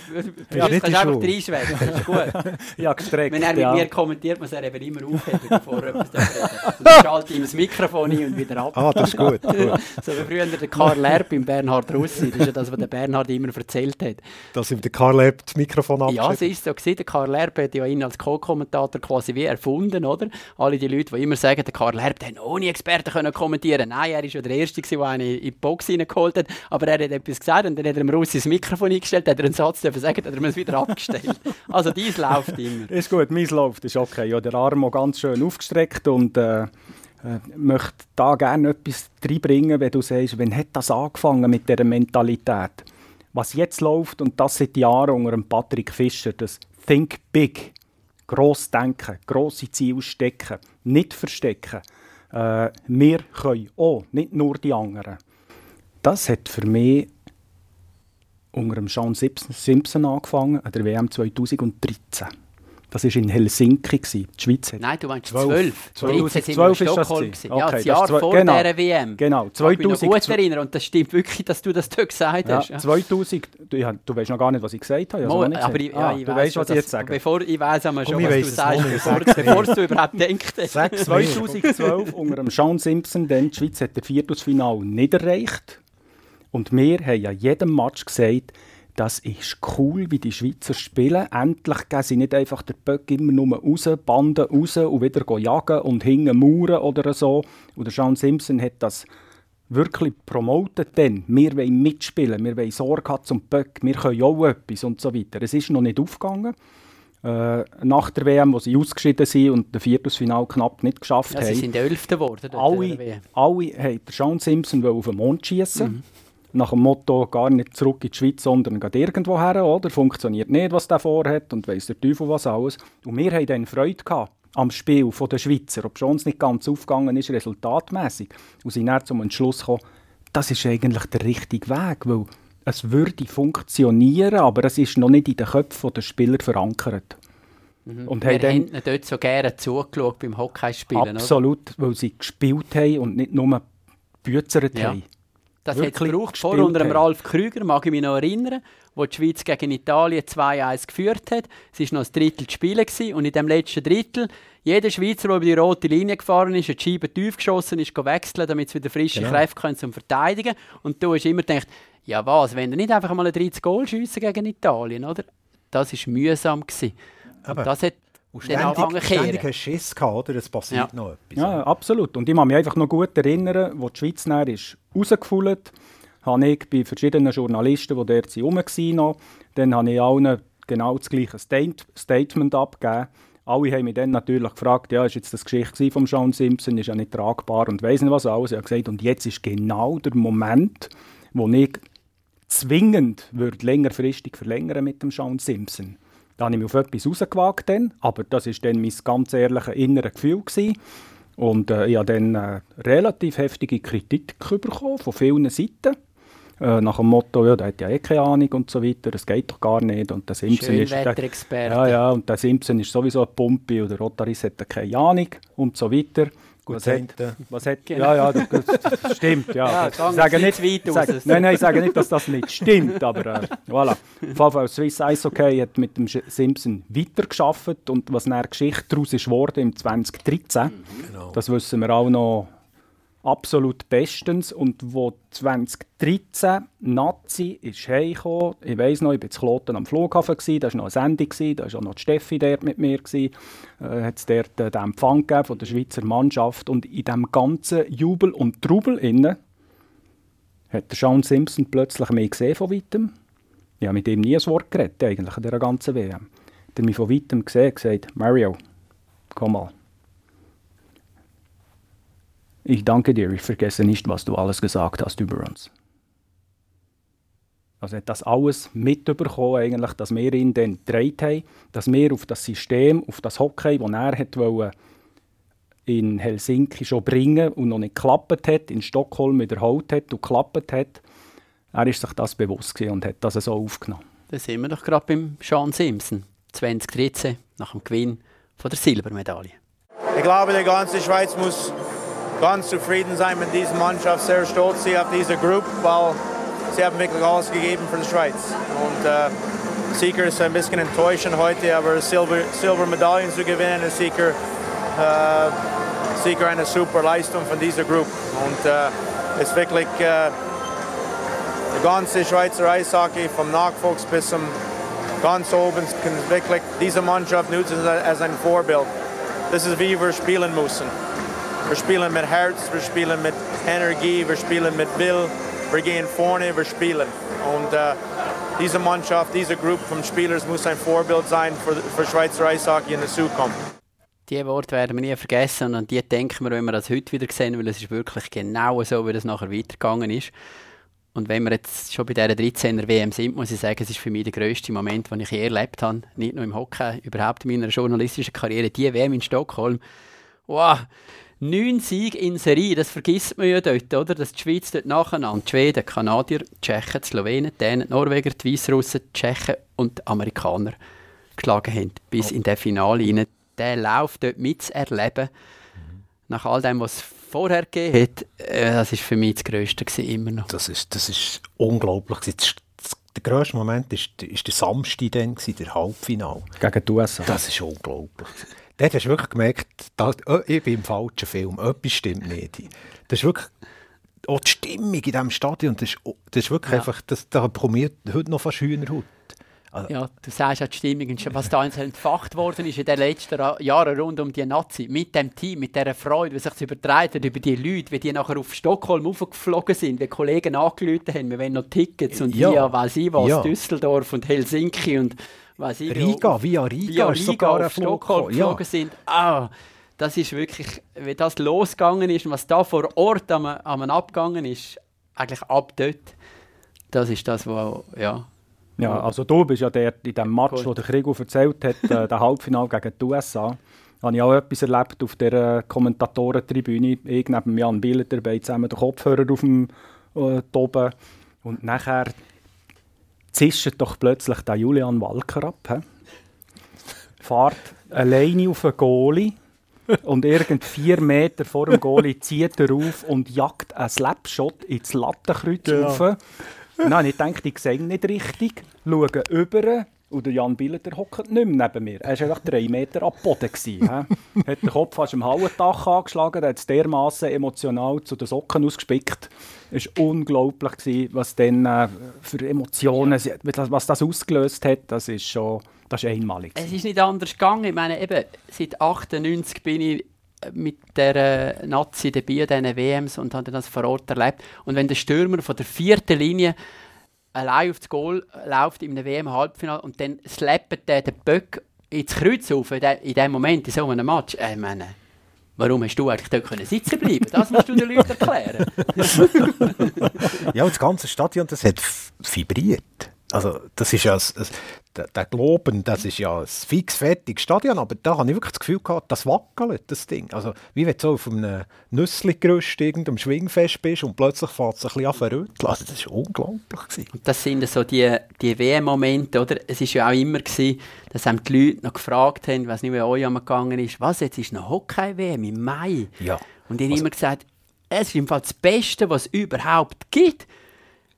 Ja, du kannst einfach reinschwägen, das ist gut. ja, gestreckt, Wenn er mit ja. mir kommentiert, muss er eben immer aufheben, bevor er etwas dann schalte ihm das Mikrofon ein und wieder ab. Ah, das ist gut. gut. so wie früher der Karl Erb beim Bernhard Russi. Das ist ja das, was der Bernhard immer erzählt hat. Dass ihm der Karl Erb das Mikrofon abschiebt. Ja, es ist so gewesen. Der Karl Erb hat ja ihn als Co-Kommentator quasi wie erfunden, oder? Alle die Leute, die immer sagen, der Karl Erb, der ohne Experten können kommentieren. Nein, er ist ja der Erste, der einen in die Box reingeholt hat aber er hat etwas gesagt und dann hat er dem Russi das Mikrofon eingestellt, hat er einen Satz dürfen sagen, hat er es wieder abgestellt. Also dies läuft immer. Ist gut, meins läuft, ist okay. Ja, der Arm auch ganz schön aufgestreckt und äh, äh, möchte da gerne etwas reinbringen, wenn du sagst, wann hat das angefangen mit dieser Mentalität? Was jetzt läuft, und das seit Jahren unter dem Patrick Fischer, das Think Big, gross denken, grosse Ziele stecken, nicht verstecken. Äh, wir können auch, nicht nur die anderen. Das hat für mich unter dem Sean Simpson angefangen, an der WM 2013. Das war in Helsinki. Die Schweiz hat Nein, du meinst 12. 12, 12, 12 ist das okay, Ja, das Jahr das vor genau, dieser WM. Genau. 2000, ich mich noch gut erinnern und das stimmt wirklich, dass du das dort gesagt hast. Ja, 2000, du, ja, du weißt noch gar nicht, was ich gesagt habe. Mo, aber ich, ja, ah, ich du weißt, was ich jetzt sage. Bevor, ich weiss aber schon, was du sagst, bevor, bevor du überhaupt denkst. 2012 unter dem Sean Simpson, denn die Schweiz hat das Viertelfinale nicht erreicht. Und wir haben ja jedem Match gesagt, das ist cool, wie die Schweizer spielen. Endlich gehen sie nicht einfach den Böck immer nur raus, Banden raus und wieder jagen und hingen Mauern oder so. Und der Sean Simpson hat das wirklich promotet denn wir wollen mitspielen, wir wollen Sorge haben zum Böck, wir können auch etwas und so weiter. Es ist noch nicht aufgegangen. Äh, nach der WM, wo sie ausgeschieden sind und das Viertelfinale knapp nicht geschafft ja, haben. Sie sind Elfte geworden. Alle, alle haben Sean Simpson auf den Mond schießen. Mhm nach dem Motto gar nicht zurück in die Schweiz, sondern geht irgendwo her, oder? Funktioniert nicht, was der vorhat und weiss der Teufel was alles. Und wir hatten dann Freude gehabt am Spiel der Schweizer, ob schon es nicht ganz aufgegangen ist, resultatmäßig. Und sind dann zum Entschluss gekommen, das ist eigentlich der richtige Weg, weil es würde funktionieren, aber es ist noch nicht in den Köpfen der Spieler verankert. Mhm. Und Wir haben dann, dort so gerne zugeschaut beim Hockeyspielen, Absolut, oder? weil sie gespielt haben und nicht nur büzert ja. haben. Das hat gebraucht. Vor unter dem Ralf Krüger, mag ich mich noch erinnern, wo die Schweiz gegen Italien 2-1 geführt hat. Es war noch ein Drittel zu spielen gewesen. und in dem letzten Drittel, jeder Schweizer, der über die rote Linie gefahren ist, hat die Scheibe tief geschossen, ist wechseln, damit es wieder frische genau. Kräfte können zum Verteidigen. Und du hast immer gedacht, ja was, wenn er nicht einfach mal ein 30 Goal schiessen gegen Italien, oder? Das war mühsam gewesen. Aber das hat und ständig, ständig hast Schiss gehabt, oder? Es passiert ja. noch etwas. Ja, absolut. Und ich kann mich einfach noch gut erinnern, wo die Schweiz dann ist rausgefüllt habe ich bei verschiedenen Journalisten, die dort waren, noch, dann habe ich allen genau das gleiche Statement abgegeben. Alle haben mich dann natürlich gefragt, ja, ist jetzt das Geschichte von Sean Simpson, ist ja nicht tragbar und weiss nicht was alles. Ich habe gesagt, und jetzt ist genau der Moment, wo ich zwingend würde längerfristig verlängern mit dem Sean Simpson. Da habe ich mich auf etwas rausgewagt, dann, aber das war dann mein ganz ehrliches inneres Gefühl. Gewesen. Und äh, ich habe dann äh, relativ heftige Kritik bekommen von vielen Seiten. Äh, nach dem Motto, ja, der hat ja eh keine Ahnung und so weiter, das geht doch gar nicht. Und der Simpson ist der, ja, ja, und der Simpson ist sowieso eine Pumpe oder Rotaris hat keine Ahnung und so weiter. Gut, was, hat, was hat, genau. ja, ja, das, das stimmt, ja. ja ich sage nicht, weit sage, nein, nein, ich sage nicht, dass das nicht stimmt, aber äh, voilà. Jeden Swiss Eishockey hat mit dem Simpson weitergeschafft und was eine Geschichte daraus ist geworden im 2013, genau. das wissen wir auch noch absolut bestens. Und wo 2013 Nazi ist heimgekommen, ich weiss noch, ich war in Kloten am Flughafen, gewesen, da war noch eine Sendung, da war auch noch die Steffi dort mit mir, gewesen, äh, hat es dort äh, den Empfang gegeben von der Schweizer Mannschaft. Und in diesem ganzen Jubel und Trubel innen hat der Sean Simpson plötzlich mich gesehen von weitem. Ich habe mit ihm nie ein Wort geredet, eigentlich, in dieser ganzen WM. Er hat mich von weitem gesehen und gesagt, Mario, komm mal. Ich danke dir, ich vergesse nicht, was du alles gesagt hast über uns. Also hat das alles mitbekommen, eigentlich, dass wir ihn dann gedreht haben, dass wir auf das System, auf das Hockey, das er hat in Helsinki schon bringen und noch nicht geklappt hat, in Stockholm wiederholt hat und geklappt hat, er ist sich das bewusst und hat das so aufgenommen. Da sind wir doch gerade beim Sean Simpson, 2013, nach dem Gewinn von der Silbermedaille. Ich glaube, die ganze Schweiz muss ganz zufrieden sein mit dieser Mannschaft, sehr stolz sie auf diese Gruppe, weil sie haben wirklich alles gegeben für die Schweiz. Und äh, Sieger ist ein bisschen enttäuschend heute, aber Silber, Silbermedaillen zu gewinnen ist sicher, äh, sicher eine super Leistung von dieser Gruppe. Und äh, ist wirklich äh, die ganze Schweizer Eishockey vom Nachwuchs bis zum ganz oben kann wirklich diese Mannschaft nutzen als ein Vorbild. Das ist wie wir spielen müssen. Wir spielen mit Herz, wir spielen mit Energie, wir spielen mit Will, wir gehen vorne, wir spielen. Und äh, diese Mannschaft, diese Gruppe von Spielern muss ein Vorbild sein für, für Schweizer Eishockey in der Zukunft. die Worte werden wir nie vergessen und an die denken wir, wenn wir das heute wieder sehen, weil es ist wirklich genau so, wie das nachher weitergegangen ist. Und wenn wir jetzt schon bei dieser 13er WM sind, muss ich sagen, es ist für mich der grösste Moment, den ich je erlebt habe. Nicht nur im Hockey, überhaupt in meiner journalistischen Karriere. Die WM in Stockholm. Wow! Neun Siege in Serie, das vergisst man ja dort, oder? Dass die Schweiz dort nacheinander, die Schweden, die Kanadier, die Tschechen, die Slowenen, die Dänen, die Norweger, die Weißrussen, die Tschechen und die Amerikaner geschlagen haben. Bis oh. in das Finale rein. Der Lauf dort mitzuerleben, mhm. nach all dem, was es vorher gegeben hat, äh, das ist für mich das Größte gewesen, immer noch. Das ist, das ist unglaublich. Das, das, der grösste Moment war der Samstag, dann, der Halbfinale. Gegen die USA. Das ist unglaublich. Dort hast du wirklich gemerkt, dass, oh, ich bin im falschen Film, etwas stimmt nicht. Das ist wirklich auch die Stimmung in diesem Stadion, das ist, das ist wirklich ja. einfach, das, da bekomme heute noch fast Hühnerhaut. Also, ja, du sagst ja die Stimmung, was da entfacht worden ist in den letzten Jahren rund um die Nazi, mit dem Team, mit dieser Freude, wie sich das übertragen hat über die Leute, wie die nachher auf Stockholm aufgeflogen sind, wie Kollegen angelötet haben, wir wollen noch Tickets und ja. via, weiß ich was, ja. Düsseldorf und Helsinki und weiß ich Riga, via Riga, via Riga sogar auf Stockholm geflogen ja. sind. Ah, das ist wirklich, wie das losgegangen ist und was da vor Ort am, am abgegangen ist, eigentlich ab dort, das ist das, was, ja, ja, also du bist ja der in dem Match, cool. wo der Krieg erzählt hat, äh, der Halbfinale gegen die USA. habe ich auch etwas erlebt auf der Kommentatorentribüne. Ich neben Jan Bieler dabei zusammen den Kopfhörer auf dem äh, oben. Und nachher zischt doch plötzlich der Julian Walker ab. He? Fährt alleine auf den Goalie und irgend vier Meter vor dem Goalie zieht er auf und jagt einen Slapshot ins Lattenkreuz ja. rauf. Nein, ich denke, ich sehe nicht richtig, schaue über und der Jan Billeter hockt nicht mehr neben mir. Er war einfach drei Meter am Boden. Gewesen, hat den Kopf fast am Hauendach angeschlagen, hat es dermaßen emotional zu den Socken ausgespickt. Es war unglaublich, gewesen, was dann äh, für Emotionen, was das ausgelöst hat. Das ist schon das ist einmalig. Es ist nicht anders gegangen. Ich meine, eben, seit 1998 bin ich mit der Nazi dabei an diesen WMs und habe das vor Ort erlebt. Und wenn der Stürmer von der vierten Linie allein aufs Goal läuft in einem WM-Halbfinale und dann slappt der Böck ins Kreuz auf, in dem Moment, in so einem Match, äh, ich meine, warum hast du eigentlich dort können sitzen bleiben Das musst du den Leuten erklären. ja, und das ganze Stadion, das hat vibriert. Also das ist ja, der, der Globen, das ist ja ein fix fertiges Stadion, aber da habe ich wirklich das Gefühl gehabt, das wackelt, das Ding. Also wie wenn du so auf einem Nüssli-Gerüst irgendeinem Schwingfest bist und plötzlich fährt es ein bisschen an verrütteln. Also das war unglaublich. Gewesen. Das sind so die, die WM-Momente, oder? Es war ja auch immer, gewesen, dass einem die Leute noch gefragt haben, was nicht mehr euch gegangen ist, was, jetzt ist noch Hockey-WM im Mai? Ja. Und ich habe also, immer gesagt, es ist im Fall das Beste, was es überhaupt gibt,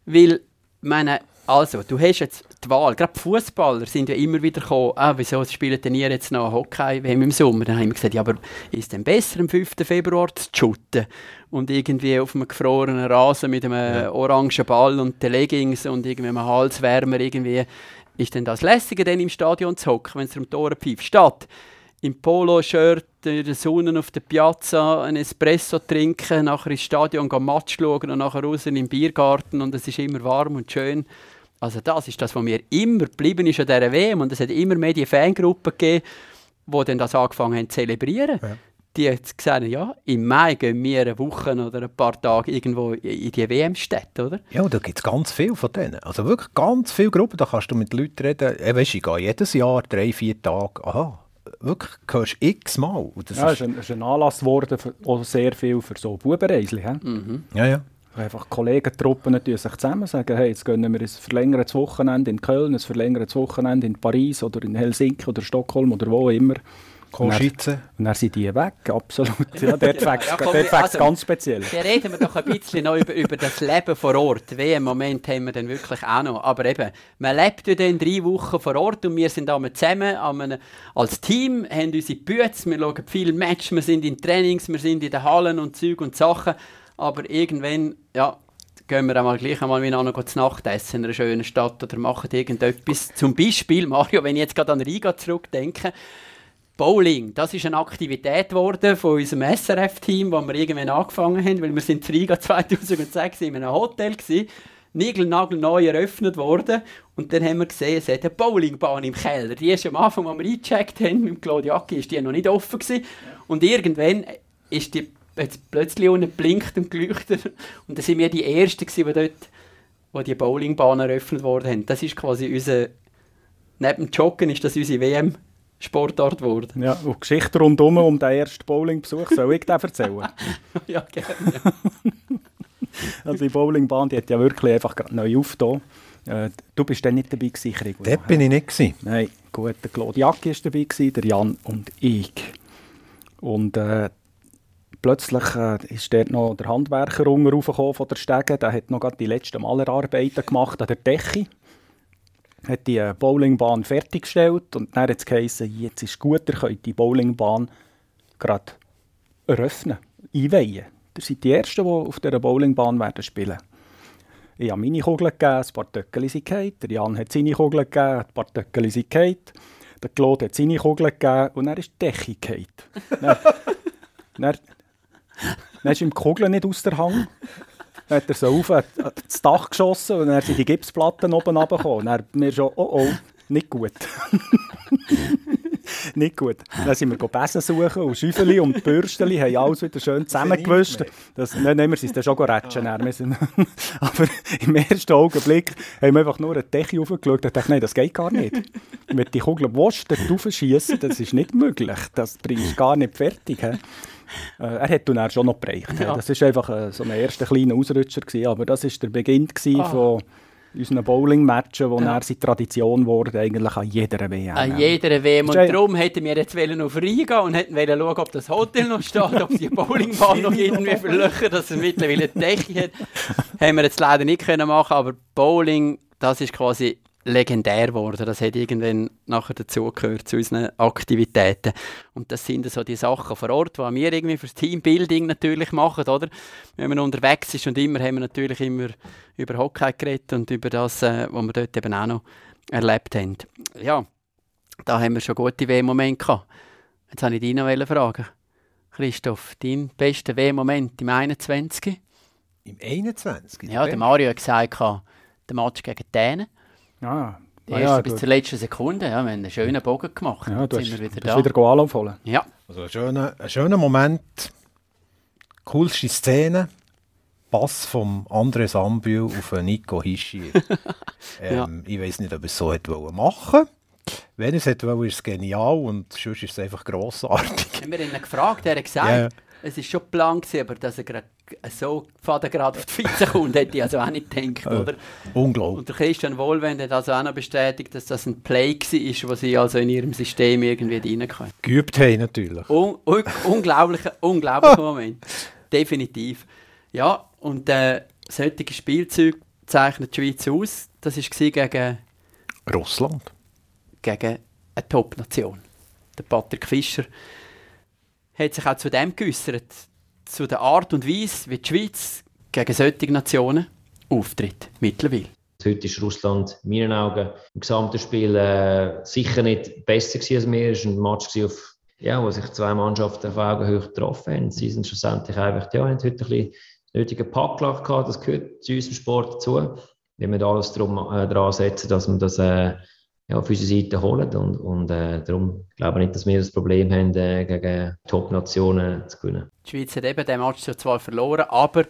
weil, meine, also, du hast jetzt die Wahl. Gerade Fußballer sind ja immer wieder gekommen, ah, wieso spielen denn ihr jetzt noch Hockey wenn im Sommer? Dann haben wir gesagt, ja, aber ist es denn besser, am 5. Februar zu shooten und irgendwie auf einem gefrorenen Rasen mit einem ja. orangen Ball und den Leggings und irgendwie einem Halswärmer irgendwie, ist denn das lässiger, denn im Stadion zu hocken, wenn es um Tore pfeift? Statt im Polo-Shirt in der Sonne auf der Piazza ein Espresso trinken, nachher ins Stadion gehen Match schauen und nachher raus in den Biergarten und es ist immer warm und schön. Also das ist das, was mir immer geblieben ist an dieser WM und es hat immer mehr die Fangruppen gegeben, die dann das angefangen haben zu zelebrieren. Ja. Die haben gesagt, ja, im Mai gehen wir eine Woche oder ein paar Tage irgendwo in die WM-Städte, oder? Ja, da gibt es ganz viele von denen. Also wirklich ganz viele Gruppen, da kannst du mit Leuten reden. Ich, weiss, ich gehe jedes Jahr drei, vier Tage, aha, wirklich hörst x-mal. Ja, es ist, ein, ist ein Anlass geworden, für, auch sehr viel für so Bubenreisli. Mhm. Ja, ja. Einfach Kollegentruppen sich zusammen sagen, hey, jetzt gönnen wir ein verlängertes Wochenende in Köln, ein verlängertes Wochenende in Paris oder in Helsinki oder Stockholm oder wo immer. Košice. Und dann sind die weg, absolut. Ja, dort ja, ja, also, ganz speziell. Wir reden wir doch ein bisschen noch über, über das Leben vor Ort. Wie im Moment haben wir dann wirklich auch noch. Aber eben, man lebt ja dann drei Wochen vor Ort und wir sind einmal zusammen einem, als Team, haben unsere Bütze, wir schauen viele Matches, wir sind in Trainings, wir sind in den Hallen und Zeug und Sachen aber irgendwann, ja, gehen wir einmal gleich einmal miteinander zu Nacht essen in einer schönen Stadt oder machen irgendetwas. Zum Beispiel, Mario, wenn ich jetzt gerade an Riga zurückdenke, Bowling, das ist eine Aktivität geworden von unserem SRF-Team, wo wir irgendwann angefangen haben, weil wir sind in Riga 2006 in einem Hotel gewesen. niegelnagelneu eröffnet worden. Und dann haben wir gesehen, es hat eine Bowlingbahn im Keller. Die ist am Anfang, als wir eingecheckt haben mit dem Claudiaki, ist die noch nicht offen gewesen. Und irgendwann ist die jetzt plötzlich unten blinkt und geleuchtet. Und dann sind wir die Ersten gewesen, die dort, wo die Bowlingbahn eröffnet worden Das ist quasi unser, neben dem Joggen ist das unsere WM Sportart geworden. Ja, und Geschichte rundum um den ersten Bowlingbesuch, soll ich dir erzählen? ja, gerne. also die Bowlingbahn, die hat ja wirklich einfach neu aufgetan. Äh, du bist dann nicht dabei gewesen, Krigo? Dort bin ich nicht gewesen. Nein, gut, der Claude Jack war dabei, gewesen, der Jan und ich. Und äh, plötzlich äh, ist dort noch der Handwerker raufgekommen von der Stege, der hat noch die letzten Malerarbeiten gemacht an der Decke hat die äh, Bowlingbahn fertiggestellt und dann hat es geheißen, jetzt ist gut, ihr könnt die Bowlingbahn gerade eröffnen, einweihen. Ihr seid die Ersten, die auf dieser Bowlingbahn werden spielen Ich habe meine Kugeln gegeben, ein paar Töckchen sind gefallen. Der Jan hat seine Kugeln gegeben, ein paar Töckchen sind gefallen. Der Claude hat seine Kugeln gegeben und dann ist die Decke gefallen. dann, dann, dann ist ihm die Kugel nicht aus der Hand. Dann hat er so auf das Dach geschossen und dann sind die Gipsplatten oben runtergekommen. Dann wir schon, oh oh, nicht gut. nicht gut. Dann sind wir Besen suchen und Schäufeli und Bürsteli haben alles wieder schön zusammengewischt. Das, nein, nein, wir sind dann schon rätschen. Ah. aber im ersten Augenblick haben wir einfach nur eine Decke aufgeschaut und dachte, nein, das geht gar nicht. Wenn die Kugel willst, dort raufschiessen, das ist nicht möglich. Das bringst du gar nicht fertig. He? Äh, er hat dann schon noch bereicht. Ja. Das war einfach äh, so ein erster kleiner Ausrutscher, gewesen, aber das war der Beginn ah. von unseren Bowling-Matchen, wo ja. er seine Tradition wurde, eigentlich an jeder WM. An jeder WM. Und darum hätten wir jetzt auf reingehen und hätten wollen schauen, ob das Hotel noch steht, ob die Bowlingbahn noch irgendwie verlöchern, dass es mittlerweile eine Decke hat. haben wir jetzt leider nicht können machen, aber Bowling, das ist quasi legendär geworden. Das hat irgendwann nachher dazugehört zu unseren Aktivitäten. Und das sind so die Sachen vor Ort, die wir irgendwie fürs Teambuilding natürlich machen, oder? Wenn man unterwegs ist und immer haben wir natürlich immer über Hockey geredet und über das, äh, was wir dort eben auch noch erlebt haben. Ja, da haben wir schon gute W-Momente gehabt. Jetzt habe ich dich noch fragen. Christoph, dein bester W-Moment im 21? Im 21? Ja, der Mario hat gesagt, der Match gegen Dänen. Ah, die erste ja, bis zur letzten Sekunde. Ja, wir haben einen schönen Bogen gemacht. Ja, du sind hast, wir wieder da. wieder anlaufen. Ja. Also ein schöner, ein schöner Moment. Coolste Szene. Pass vom André Sambühl auf Nico Hischi. ähm, ja. Ich weiß nicht, ob er es so hätte machen wollte. Wenn er es hätte wollen, ist es genial und sonst ist es einfach grossartig. Haben wir ihn gefragt, er hat gesagt, yeah. Es war schon geplant, aber dass er gerade so gerade auf die Spitze kommt, hätte ich also auch nicht gedacht, äh, oder? unglaublich. Und der Christian Wohlwend hat also auch noch bestätigt, dass das ein Play war, wo sie also in ihrem System irgendwie reinkommen. Geübt haben natürlich. Un un unglaublicher, unglaublicher Moment. Definitiv. Ja, und äh, solche Spielzeuge zeichnet die Schweiz aus. Das war gegen... Russland. Gegen eine Top-Nation. Der Patrick Fischer hat sich auch zu dem geäußert zu der Art und Weise, wie die Schweiz gegen solche Nationen auftritt, mittlerweile. Heute ist Russland in meinen Augen im gesamten Spiel äh, sicher nicht besser gewesen als wir. Es war ein Match, auf, ja, wo sich zwei Mannschaften auf Augenhöhe getroffen haben. Sie sind schlussendlich einfach, ja, haben heute ein bisschen nötigen Packlack gehabt. Das gehört zu unserem Sport dazu. Wir müssen alles darum, äh, daran setzen, dass wir das äh, ja, auf unsere Seite holen. Und, und äh, darum glaube ich nicht, dass wir das Problem haben, äh, gegen Top-Nationen zu gewinnen. Die Schweiz hat eben den Match zwar verloren, aber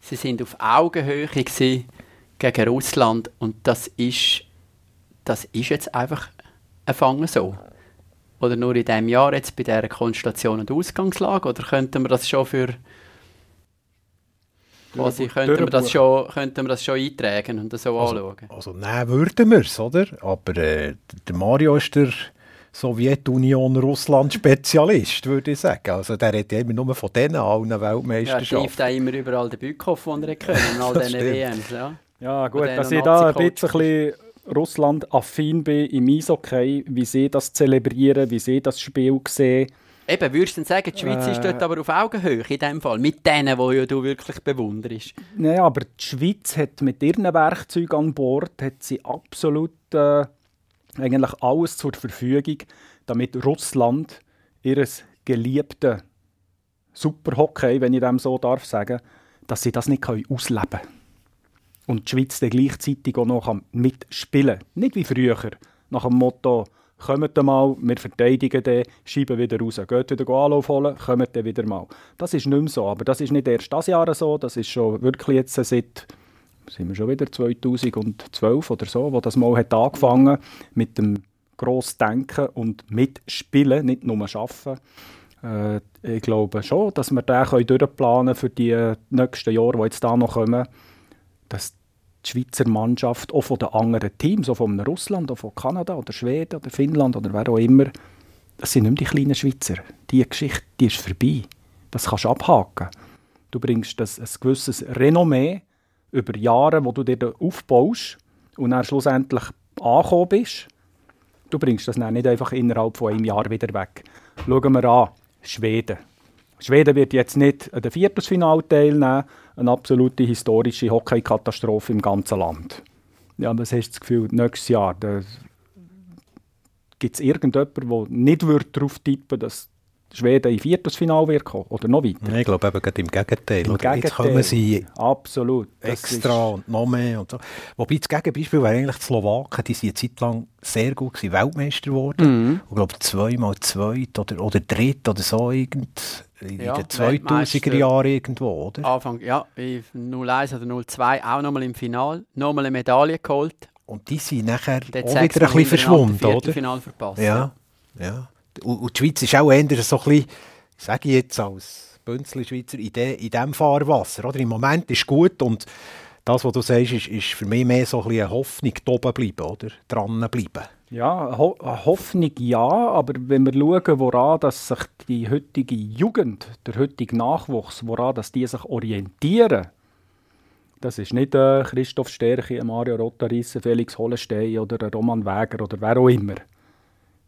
sie sind auf Augenhöhe gegen Russland. Und das ist, das ist jetzt einfach ein Fangen so. Oder nur in diesem Jahr jetzt bei dieser Konstellation und Ausgangslage? Oder könnten wir das schon für Quasi könnten wir, das schon, könnten wir das schon eintragen und das so also, anschauen. Also nein, würden wir es, oder? Aber äh, der Mario ist der Sowjetunion-Russland-Spezialist, würde ich sagen. Also der hat immer nur von denen allen Weltmeisterschaften. Ja, er immer überall den Bückhoff, den er können, in all diesen WMs. Ja, ja gut, dass ich da ein bisschen Russland-affin bin im Eishockey, wie sie das zelebrieren, wie sie das Spiel sehen Eben, würdest du sagen, die Schweiz äh, ist dort aber auf Augenhöhe in dem Fall, mit denen, die ja du wirklich bewunderst? Nein, aber die Schweiz hat mit ihren Werkzeugen an Bord hat sie absolut äh, eigentlich alles zur Verfügung, damit Russland ihres geliebten Superhockey, wenn ich dem so darf sagen, dass sie das nicht ausleben können. und die Schweiz dann gleichzeitig auch noch mitspielen kann. Nicht wie früher, nach dem Motto, kommt mal, wir verteidigen den, schieben wieder raus, geht wieder Anlauf holen, kommt dann wieder mal. Das ist nicht mehr so, aber das ist nicht erst das Jahr so, das ist schon wirklich jetzt seit, sind wir schon wieder 2012 oder so, wo das mal hat angefangen mit dem Grossdenken und Mitspielen, nicht nur Arbeiten. Äh, ich glaube schon, dass wir den durchplanen für die nächsten Jahre, die jetzt da noch kommen, dass die Schweizer Mannschaft auch von den anderen Teams, auch von Russland, auch von Kanada oder Schweden oder Finnland oder wer auch immer, das sind nicht mehr die kleinen Schweizer. Die Geschichte die ist vorbei. Das kannst du abhaken. Du bringst das, ein gewisses Renommee über Jahre, wo du dir aufbaust und dann schlussendlich angekommen bist. Du bringst das dann nicht einfach innerhalb von einem Jahr wieder weg. Schauen wir an, Schweden. Schweden wird jetzt nicht an dem Viertelfinale teilnehmen, eine absolute historische Hockeykatastrophe im ganzen Land. Ja, was hast du das Gefühl, nächstes Jahr gibt es irgendjemanden, der nicht darauf tippen würde, dass Schweden im Viertelfinale wird kommen oder noch weiter? ich glaube eben gerade im Gegenteil. Im Gegenteil. Jetzt kommen sie Absolut. extra und noch mehr und so. Wobei das Gegenbeispiel wäre eigentlich die Slowaken, die sind eine Zeit lang sehr gut gewesen, Weltmeister geworden. Mhm. Ich glaube zweimal zweit oder, oder dritt oder so irgend in ja, den 2000er Jahren irgendwo, oder? Anfang, ja, 01 oder 02 auch nochmal im Final, nochmal eine Medaille geholt. Und die sind nachher auch wieder ein bisschen verschwunden, oder? Verpasst, ja, ja. ja. Und, die Schweiz ist auch eher so ein sage ich jetzt als Bünzli-Schweizer, in diesem Fahrwasser. Oder? Im Moment ist gut und das, was du sagst, ist, ist für mich mehr so ein eine Hoffnung, oben bleiben, oder? Dranbleiben. Ja, Ho Hoffnung ja, aber wenn wir schauen, woran dass sich die heutige Jugend, der heutige Nachwuchs, woran dass die sich orientieren, das ist nicht äh, Christoph Stärke, Mario Rotarisse, Felix Hollenstein oder Roman Wäger oder wer auch immer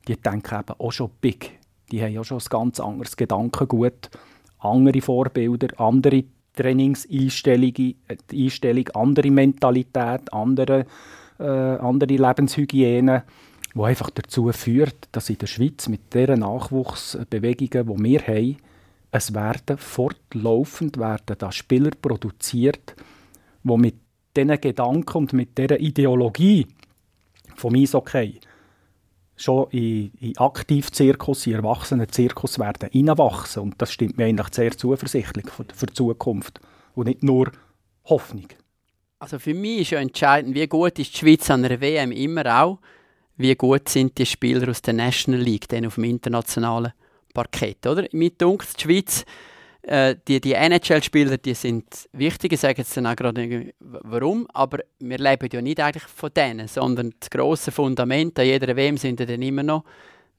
die denken eben auch schon big. Die haben ja schon ein ganz anderes Gedankengut, andere Vorbilder, andere Trainingseinstellungen, äh, Einstellung, andere Mentalität, andere, äh, andere Lebenshygiene, die einfach dazu führt, dass in der Schweiz mit diesen Nachwuchsbewegungen, die wir haben, es werden fortlaufend werden da Spieler produziert, die mit diesen Gedanken und mit dieser Ideologie vom Eishockey schon in, in Aktivzirkus, in Erwachsenenzirkus werden reinwachsen. Und das stimmt mir eigentlich sehr zuversichtlich für, für die Zukunft. Und nicht nur Hoffnung. Also für mich ist ja entscheidend, wie gut ist die Schweiz an der WM immer auch, wie gut sind die Spieler aus der National League dann auf dem internationalen Parkett, oder? Mir dunkt die Schweiz äh, die, die NHL-Spieler, die sind wichtig. Ich sage jetzt dann auch gerade warum, aber wir leben ja nicht eigentlich von denen, sondern das grosse Fundament an jeder WM sind dann immer noch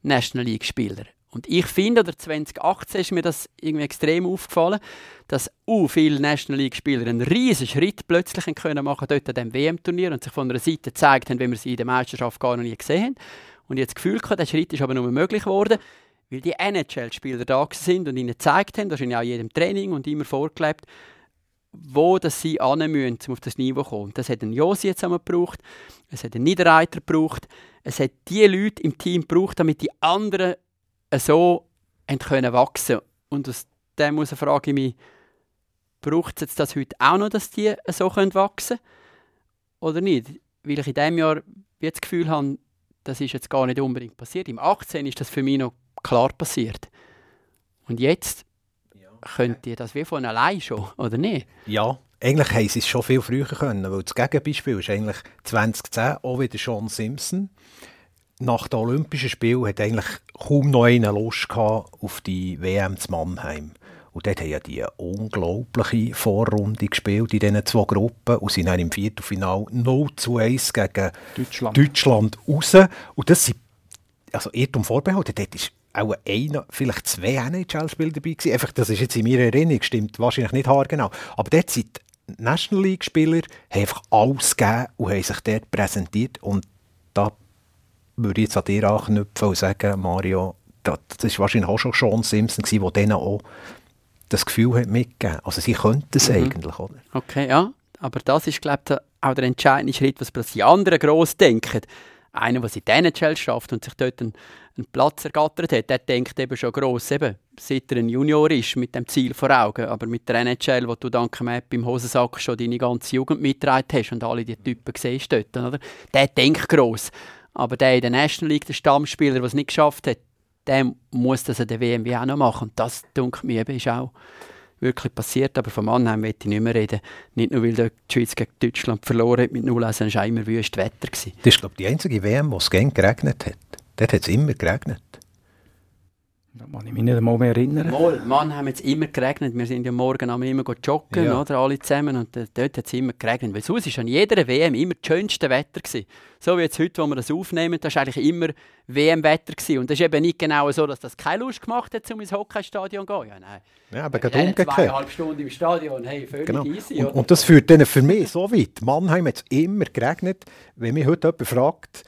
National League-Spieler. Und ich finde, oder 2018 ist mir das irgendwie extrem aufgefallen, dass u viele National League-Spieler einen riesen Schritt plötzlich können machen dort an diesem WM-Turnier und sich von einer Seite gezeigt haben, wie wir sie in der Meisterschaft gar noch nie gesehen haben. Und habe das Gefühl, der Schritt ist aber nur möglich geworden, weil die NHL-Spieler da sind und ihnen gezeigt haben, wahrscheinlich auch in jedem Training und immer vorgelebt, wo das sie müssen, um auf das Niveau zu kommen. Das hat ein Josi jetzt einmal gebraucht, es hat einen Niederreiter gebraucht, es hat die Leute im Team gebraucht, damit die anderen so können wachsen Und aus dem frage ich mich, braucht es jetzt das heute auch noch, dass die so wachsen können? Oder nicht? Weil ich in diesem Jahr das Gefühl habe, das ist jetzt gar nicht unbedingt passiert. Im 18 ist das für mich noch klar passiert. Und jetzt könnt ihr das wie von allein schon, oder nicht? Ja, eigentlich haben sie es schon viel früher können, weil das Gegenbeispiel ist eigentlich 2010 auch wieder Sean Simpson. Nach dem Olympischen Spiel hat eigentlich kaum noch einer Lust gehabt auf die WM zu Mannheim. Und dort haben ja die unglaubliche Vorrunde gespielt in diesen zwei Gruppen und sind dann im Viertelfinale 0 zu 1 gegen Deutschland, Deutschland raus. Und das sind also Irrtum vorbehalten. Dort ist auch einer, vielleicht zwei NHL-Spieler dabei gewesen. Einfach, das ist jetzt in meiner Erinnerung, stimmt wahrscheinlich nicht haargenau. Aber dort sind die National League-Spieler einfach alles gegeben und haben sich dort präsentiert. Und da würde ich jetzt an dir anknüpfen und sagen, Mario, das, das war wahrscheinlich auch schon Sean Simpson, der denen auch das Gefühl hat mitgegeben. Also sie könnten es mhm. eigentlich, oder? Okay, ja. Aber das ist, glaube ich, auch der entscheidende Schritt, was die anderen gross denken einer, der in der NHL schafft und sich dort einen, einen Platz ergattert hat, der denkt eben schon gross, eben, seit er ein Junior ist, mit dem Ziel vor Augen. Aber mit der NHL, wo du dank Map im Hosensack schon deine ganze Jugend mitgetragen hast und alle die Typen siehst dort, oder? der denkt gross. Aber der in der National League, der Stammspieler, der es nicht geschafft hat, der muss das an der WM auch noch machen. Und das, denke eben, ist auch wirklich passiert. Aber von Mannheim möchte ich nicht mehr reden. Nicht nur, weil die Schweiz gegen Deutschland verloren hat mit 0 es war immer wüst Wetter. Das ist, glaube ich, die einzige WM, wo es geregnet hat. Dort hat es immer geregnet. Da kann ich mich nicht einmal mehr erinnern. Mal, Mann, haben jetzt immer geregnet. Wir sind ja morgen immer joggen, ja. oder, alle zusammen. Und äh, dort hat es immer geregnet. Weil sonst war an jeder WM immer das schönste Wetter. Gewesen. So wie jetzt heute, wo wir das aufnehmen, das war eigentlich immer WM-Wetter. Und das ist eben nicht genau so, dass das keine Lust gemacht hat, um ins Hockeystadion zu gehen. Ja, nein. Ja, aber gerade umgekehrt. Zweieinhalb Stunden im Stadion, hey, völlig genau. easy. Und, und, das führt dann für mich so weit. Mannheim hat es immer geregnet. Wenn mich heute jemand fragt,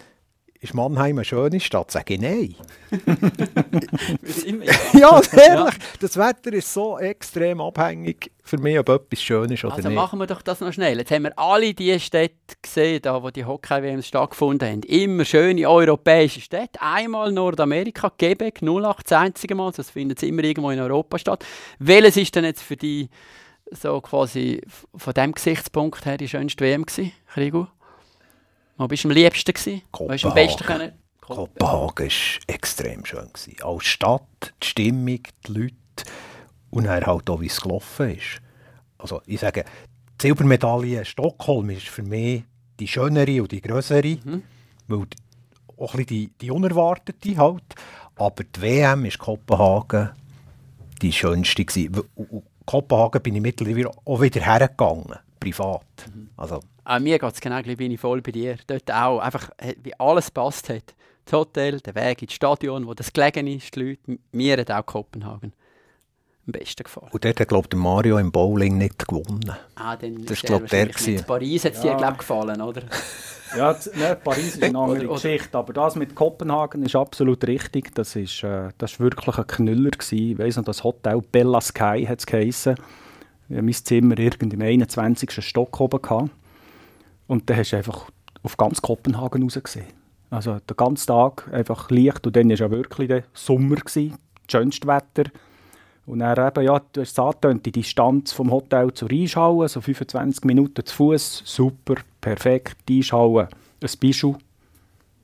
ist Mannheim eine schöne Stadt? Sage ich nein. ja, ehrlich. Das Wetter ist so extrem abhängig für mich, ob etwas schön ist oder also nicht. Also machen wir doch das noch schnell. Jetzt haben wir alle die Städte gesehen, da, wo die Hockey-WMs stattgefunden haben. Immer schöne europäische Städte. Einmal Nordamerika, Quebec, 08, das einzige Mal. Das findet immer irgendwo in Europa statt. Welches ist denn jetzt für dich so quasi von diesem Gesichtspunkt her die schönste WM gewesen, Krigo? Wo bist du am liebsten? Gewesen? Kopenhagen. am besten können? Kopenhagen war extrem schön. Gewesen. Als Stadt, die Stimmung, die Leute und dann halt auch, wie es gelaufen ist. Also ich sage, die Silbermedaille Stockholm ist für mich die schönere und die größere, mhm. weil auch ein die, die unerwartete halt. Aber die WM ist Kopenhagen die schönste gewesen. Kopenhagen bin ich mittlerweile auch wieder hergegangen, privat. Mhm. Also, Ah, mir geht es genau gleich, bin ich voll bei dir. Dort auch, einfach, wie alles passt hat. Das Hotel, der Weg ins Stadion, wo das gelegen ist, die Leute. Mir hat auch Kopenhagen am besten gefallen. Und dort hat, glaube ich, Mario im Bowling nicht gewonnen. Ah, dann das ist, glaube der gewesen. Paris hat es ja. dir, glaube gefallen, oder? ja, ne, Paris ist eine andere oder, Geschichte, aber das mit Kopenhagen ist absolut richtig. Das ist, äh, das ist wirklich ein Knüller gewesen. Ich weiss noch, das Hotel Bella Sky hat es geheissen. Ich mein Zimmer irgendwie im 21. Stock oben gehabt. Und dann hast du einfach auf ganz Kopenhagen rausgesehen. Also den ganzen Tag einfach Licht und dann war ja wirklich der Sommer, das schönste Wetter. Und dann eben, ja, du hast es angetönt, die Distanz vom Hotel zur Eishalle, so 25 Minuten zu Fuß, super, perfekt, Eishalle, ein Bischof,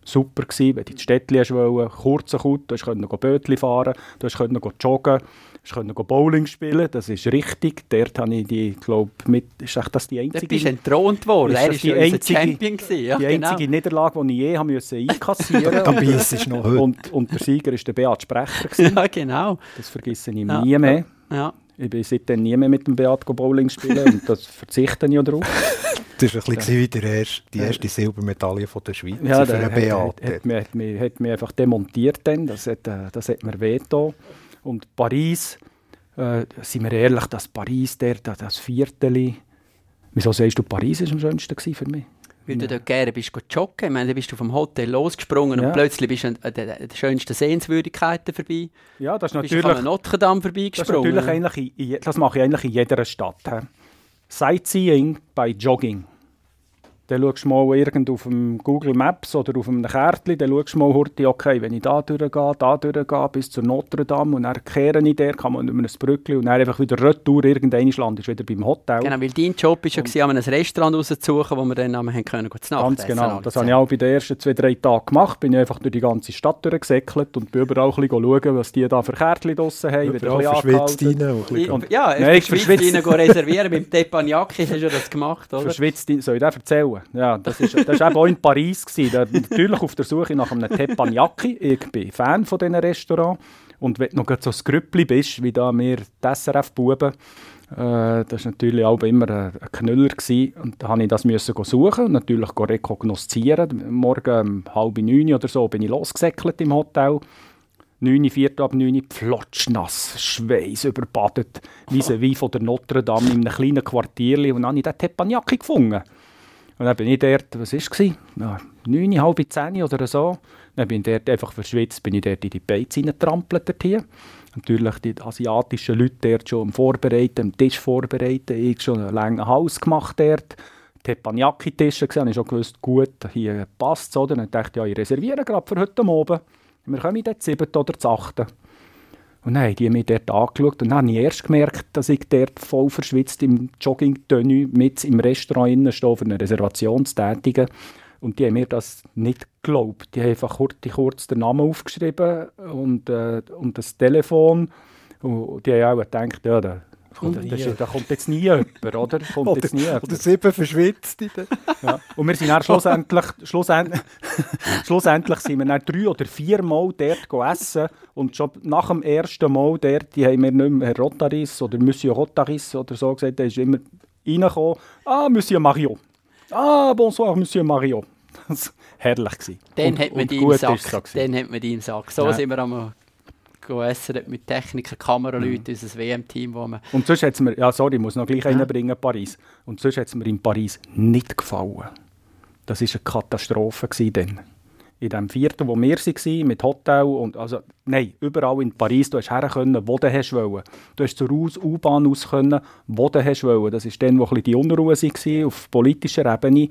super gewesen, wenn du ins Städtchen wollen, kurze Kut, du konntest Bötchen fahren, du konntest joggen, ich konnte Bowling spielen, das ist richtig. Dort habe ich die, glaube mit, ist das die einzige... Du bist entthront worden, er war die einzige, Champion. Gewesen, ja, die genau. einzige Niederlage, die ich je haben musste einkassieren musste. ist noch und, und der Sieger war der Beat Sprecher. Gewesen. Ja, genau. Das vergesse ich ja. nie mehr. Ja. Ich bin seitdem nie mehr mit dem Beat Bowling spielen und das verzichte ich darauf. Das war ein bisschen wie der erste, die erste Silbermedaille von der Schweiz ja, für den Beat. Hat, hat, hat, mich, hat, mich, hat mich einfach demontiert dann, das hat, äh, das hat mir wehgetan. Und Paris, äh, sind wir ehrlich, das Paris, der, das Viertel, wieso sagst du, Paris war am schönsten für mich? Weil du dort gerne bist joggen. Ich meine, dann bist du vom Hotel losgesprungen ja. und plötzlich bist du an den schönsten Sehenswürdigkeiten vorbei. Ja, das ist natürlich... Bist du Notre Dame vorbeigesprungen. Das, ist natürlich in, das mache ich eigentlich in jeder Stadt. He. Sightseeing bei Jogging. Dann schaust du mal irgend auf dem Google Maps oder auf einem Kärtchen, dann schaust du mal heute, okay, wenn ich da durchgehe, da durchgehe, bis zur Notre Dame und dann kehre ich der, kann man über ein Brückchen und dann einfach wieder retour, irgendein Land ist wieder beim Hotel. Genau, weil dein Job war ja, ein Restaurant rauszusuchen, wo wir dann haben können, zu Nacht Ganz genau, das habe ich auch bei den ersten zwei, drei Tagen gemacht, bin ich einfach durch die ganze Stadt durchgesäckelt und bin überall ein bisschen schauen, was die da für Kärtchen draussen haben, wieder ein bisschen rein. Ja, Nein, verschwitzt rein reservieren, beim Teppanyaki hast du das gemacht, oder? Verschwitzt soll ich das erzählen? Ja, das ist war auch in Paris. Da, natürlich auf der Suche nach einem Teppanyaki. Ich bin Fan von diesen Restaurants. Und wenn du noch so ein Grüppli bist, wie da wir die SRF-Buben, äh, das war natürlich auch immer ein, Knüller. Gewesen. Und da musste ich das müssen suchen und natürlich rekognoszieren. Morgen um halb neun oder so bin ich losgesäckelt im Hotel. 9, 4 ab 9, flotschnass, Schweiß überbadet, wie wie von der Notre Dame in einem kleinen Quartier. Und dann habe ich den Teppanyaki gefunden. Und dann bin ich dort, was war es? Neun, halb zehn oder so. Dann bin ich dort einfach verschwitzt, bin ich dort in die Beiz reingetrampelt. Natürlich die asiatischen Leute dort schon am Vorbereiten, am Tisch vorbereiten. Ich schon einen langen Haus gemacht dort. Teppanyaki-Tische gesehen, habe ich schon gewusst, gut, hier passt es? Dann dachte ich, ja, ich reserviere gerade für heute Abend. Wir kommen dort 7. oder 8. Und dann haben die mich dort angeschaut und dann habe ich erst gemerkt, dass ich dort voll verschwitzt im Jogging-Tenue mit im Restaurant stehe, für eine Reservation zu tätigen. Und die haben mir das nicht geglaubt. Die haben einfach kurz, kurz den Namen aufgeschrieben und, äh, und das Telefon. Und die haben auch gedacht, ja, kommt, das, da kommt jetzt nie jemand, oder? Kommt oder, jetzt nie jemand. oder sieben Verschwitzte. ja. Und wir sind dann schlussendlich, schlussendlich, schlussendlich sind wir dann drei oder vier Mal dort essen und schon nach dem ersten Mal dort, die haben mir nicht mehr Herr Rotaris oder Monsieur Rotaris oder so gesagt, der ist immer reingekommen, ah, Monsieur Mario. Ah, bonsoir, Monsieur Mario. Das war herrlich. Gewesen. Dann hat man die im Sack. So dann hat man die im Sack. So ja. sind wir am essen mit Technikern, Kameraleuten, mhm. unser WM-Team. Und sonst hat es mir, ja sorry, ich muss noch gleich ja. reinbringen, Paris. Und sonst hat es mir in Paris nicht gefallen. Das war eine Katastrophe dann. In dem vierten, wo wir waren, mit Hotel und, also, nein, überall in Paris, du hast her können, wo du hast wollen. Du hast zur U-Bahn aus können, wo du hast wollen. Das war dann, wo die Unruhe war, auf politischer Ebene.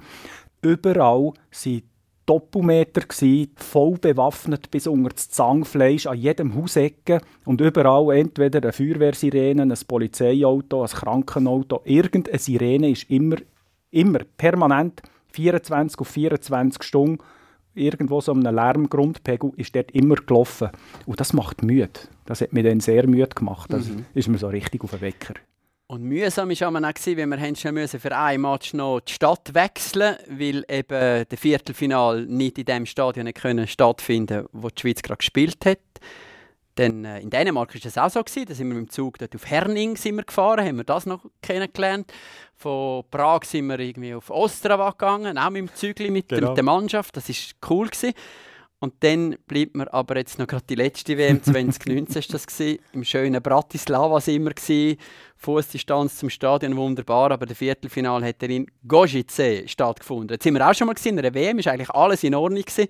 Überall sind Doppelmeter, gewesen, voll bewaffnet bis unter das Zangfleisch an jedem Hausecke und überall entweder eine Feuerwehrsirene, ein Polizeiauto, ein Krankenauto. Irgendeine Sirene ist immer, immer permanent 24 auf 24 Stunden irgendwo so einem Lärmgrundpegel ist dort immer gelaufen. Und das macht müde. Das hat mich dann sehr müde gemacht. Das mhm. ist mir so richtig auf den Wecker. Und mühsam war auch noch, weil wir schnell müssen für ein Match noch die Stadt wechseln weil eben der Viertelfinal nicht in dem Stadion können stattfinden wo die Schweiz gerade gespielt hat. Dann, äh, in Dänemark war das auch so. Gewesen. Da sind wir mit dem Zug dort auf Herning sind wir gefahren, haben wir das noch kennengelernt. Von Prag sind wir irgendwie auf Ostrava gegangen, auch mit dem Zügli mit, genau. mit der Mannschaft. Das war cool. Gewesen. Und dann bleibt mir aber jetzt noch gerade die letzte WM 2019 ist das gewesen, im schönen Bratislava sind wir gewesen. Fußdistanz zum Stadion wunderbar, aber der Viertelfinal hat in Gojice stattgefunden. Jetzt sind wir auch schon mal gesehen, in der WM ist eigentlich alles in Ordnung gewesen,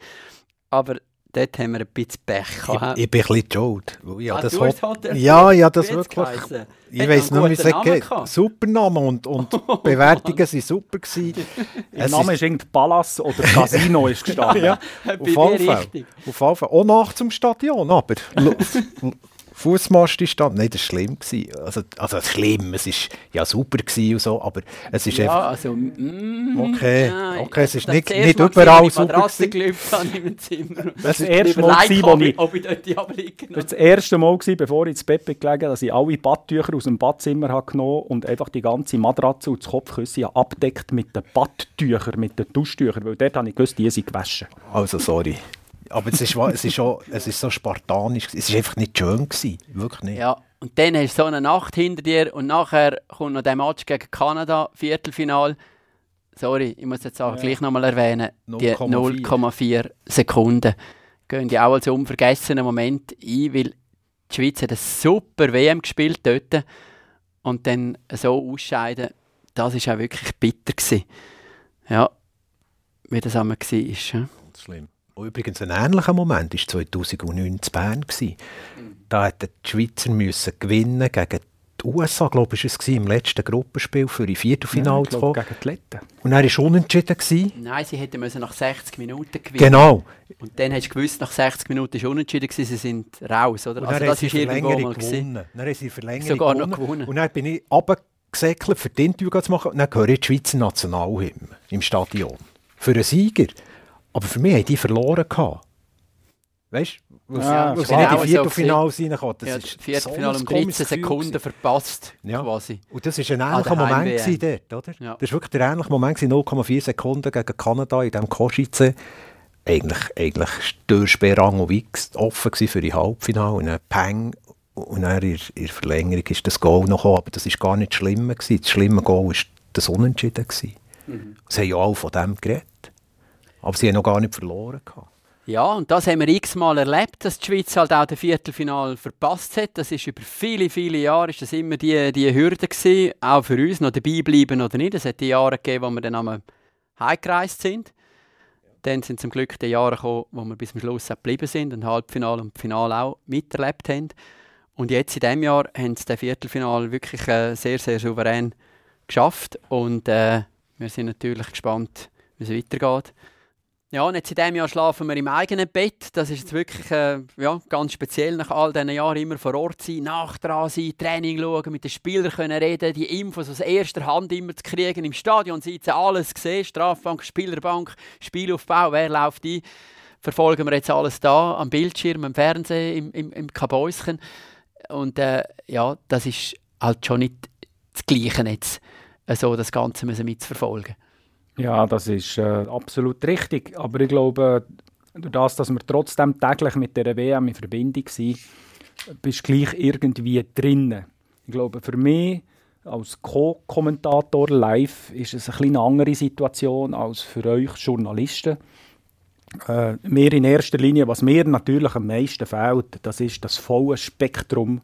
aber dort haben wir ein bisschen Pech gehabt. Ich, ich bin ein bisschen schuld. Ja, ah, das hat, ja, ja, das wirklich. Geheißen. Ich weiß nicht, wie es geht. Super Name und, und Bewertungen waren super. Gewesen. Der Name ist irgendwie Palace oder Casino ist gestanden. ja, auf jeden Fall. Auf jeden Fall. Auch nach zum Stadion, aber Fußmaste stand. Nein, das war schlimm. Also, also schlimm, es war ja super und so, aber es ist ja, einfach... also... Mm, okay, ja, okay, es ist nicht, nicht überall super. Das war das erste Mal, gewesen, wo ich... Ob ich dort Das war das erste Mal, gewesen, bevor ich ins Bett bin gelegen dass ich alle Badtücher aus dem Badzimmer habe genommen und einfach die ganze Matratze und das Kopfkissen abdeckt mit den Badtüchern, mit den Duschtüchern, weil dort habe ich gewusst, die sind gewaschen. Also, sorry. Aber es ist, es ist, auch, es ist so spartanisch. Es war einfach nicht schön. Gewesen. Wirklich nicht. Ja, und dann hast du so eine Nacht hinter dir und nachher kommt noch der Match gegen Kanada, Viertelfinal. Sorry, ich muss jetzt auch ja. gleich nochmal erwähnen, 0, die 0,4 Sekunden gehen ja auch als unvergessener Moment ein, weil die Schweiz hat eine super WM gespielt dort und dann so ausscheiden, das war auch wirklich bitter. Gewesen. Ja, wie das einmal war. Ja. Schlimm. Übrigens ein ähnlicher Moment war 2009 in Bern. Da hätten die Schweizer müssen gewinnen gegen die USA, glaube ich, war es im letzten Gruppenspiel für die Viertelfinale ja, zu kommen. gegen die Letten. Und er war unentschieden. Gewesen. Nein, sie hätten müssen nach 60 Minuten gewinnen Genau. Und dann hast du gewusst, nach 60 Minuten ist unentschieden gewesen, sie sind raus, oder? Und also das ist irgendwo mal gewonnen. Dann haben sie Verlängerung Sogar gewonnen. noch gewonnen. Und dann bin ich runtergesäckelt, für den Interview zu machen. Und dann höre ich die Schweizer Nationalhymne im Stadion. Für einen Sieger. Aber für mich haben die verloren. Gehabt. Weißt du, ja, weil sie nicht in Viertelfinale so reinkommen. Das ja, ist Viertelfinale so um 13 Sekunden verpasst. Ja. Quasi. Und das war ein ähnlicher Moment dort, oder? Ja. Das war wirklich der ähnliche Moment, 0,4 Sekunden gegen Kanada in diesem Koschice. Eigentlich, eigentlich Störspärang und Wix offen für die Halbfinale. Und dann Peng. Und dann in, der Verlängerung ist das Goal noch gekommen. Aber das war gar nicht schlimm. Gewesen. Das schlimme Goal war das Unentschieden. Mhm. Sie haben ja alle von dem geredet. Aber sie haben noch gar nicht verloren. Ja, und das haben wir x-mal erlebt, dass die Schweiz halt auch das Viertelfinal verpasst hat. Das ist über viele, viele Jahre ist das immer die, die Hürde gewesen, auch für uns, noch dabei bleiben oder nicht. Es hat die Jahre gegeben, wo wir dann einmal heimgereist sind. Dann sind zum Glück die Jahre gekommen, wo wir bis zum Schluss geblieben sind und Halbfinale und Finale auch miterlebt haben. Und jetzt in diesem Jahr haben sie das Viertelfinal wirklich äh, sehr, sehr souverän geschafft. Und äh, Wir sind natürlich gespannt, wie es weitergeht. Ja, und jetzt in diesem Jahr schlafen wir im eigenen Bett. Das ist jetzt wirklich äh, ja, ganz speziell, nach all diesen Jahren immer vor Ort sein, nach dran sein, Training schauen, mit den Spielern können reden, die Infos aus erster Hand immer zu kriegen, im Stadion sitzen, alles sehen, Strafbank, Spielerbank, Spielaufbau, wer läuft ein. Verfolgen wir jetzt alles da, am Bildschirm, am Fernsehen, im, im, im Kabäuschen. Und äh, ja, das ist halt schon nicht das Gleiche jetzt, äh, so das Ganze müssen mitzuverfolgen. Ja, das ist äh, absolut richtig. Aber ich glaube, durch das, dass wir trotzdem täglich mit der WM in Verbindung sind, bist du gleich irgendwie drinnen. Ich glaube, für mich als Co-Kommentator live ist es eine eine andere Situation als für euch Journalisten. Äh, mir in erster Linie, was mir natürlich am meisten fehlt, das ist das volle Spektrum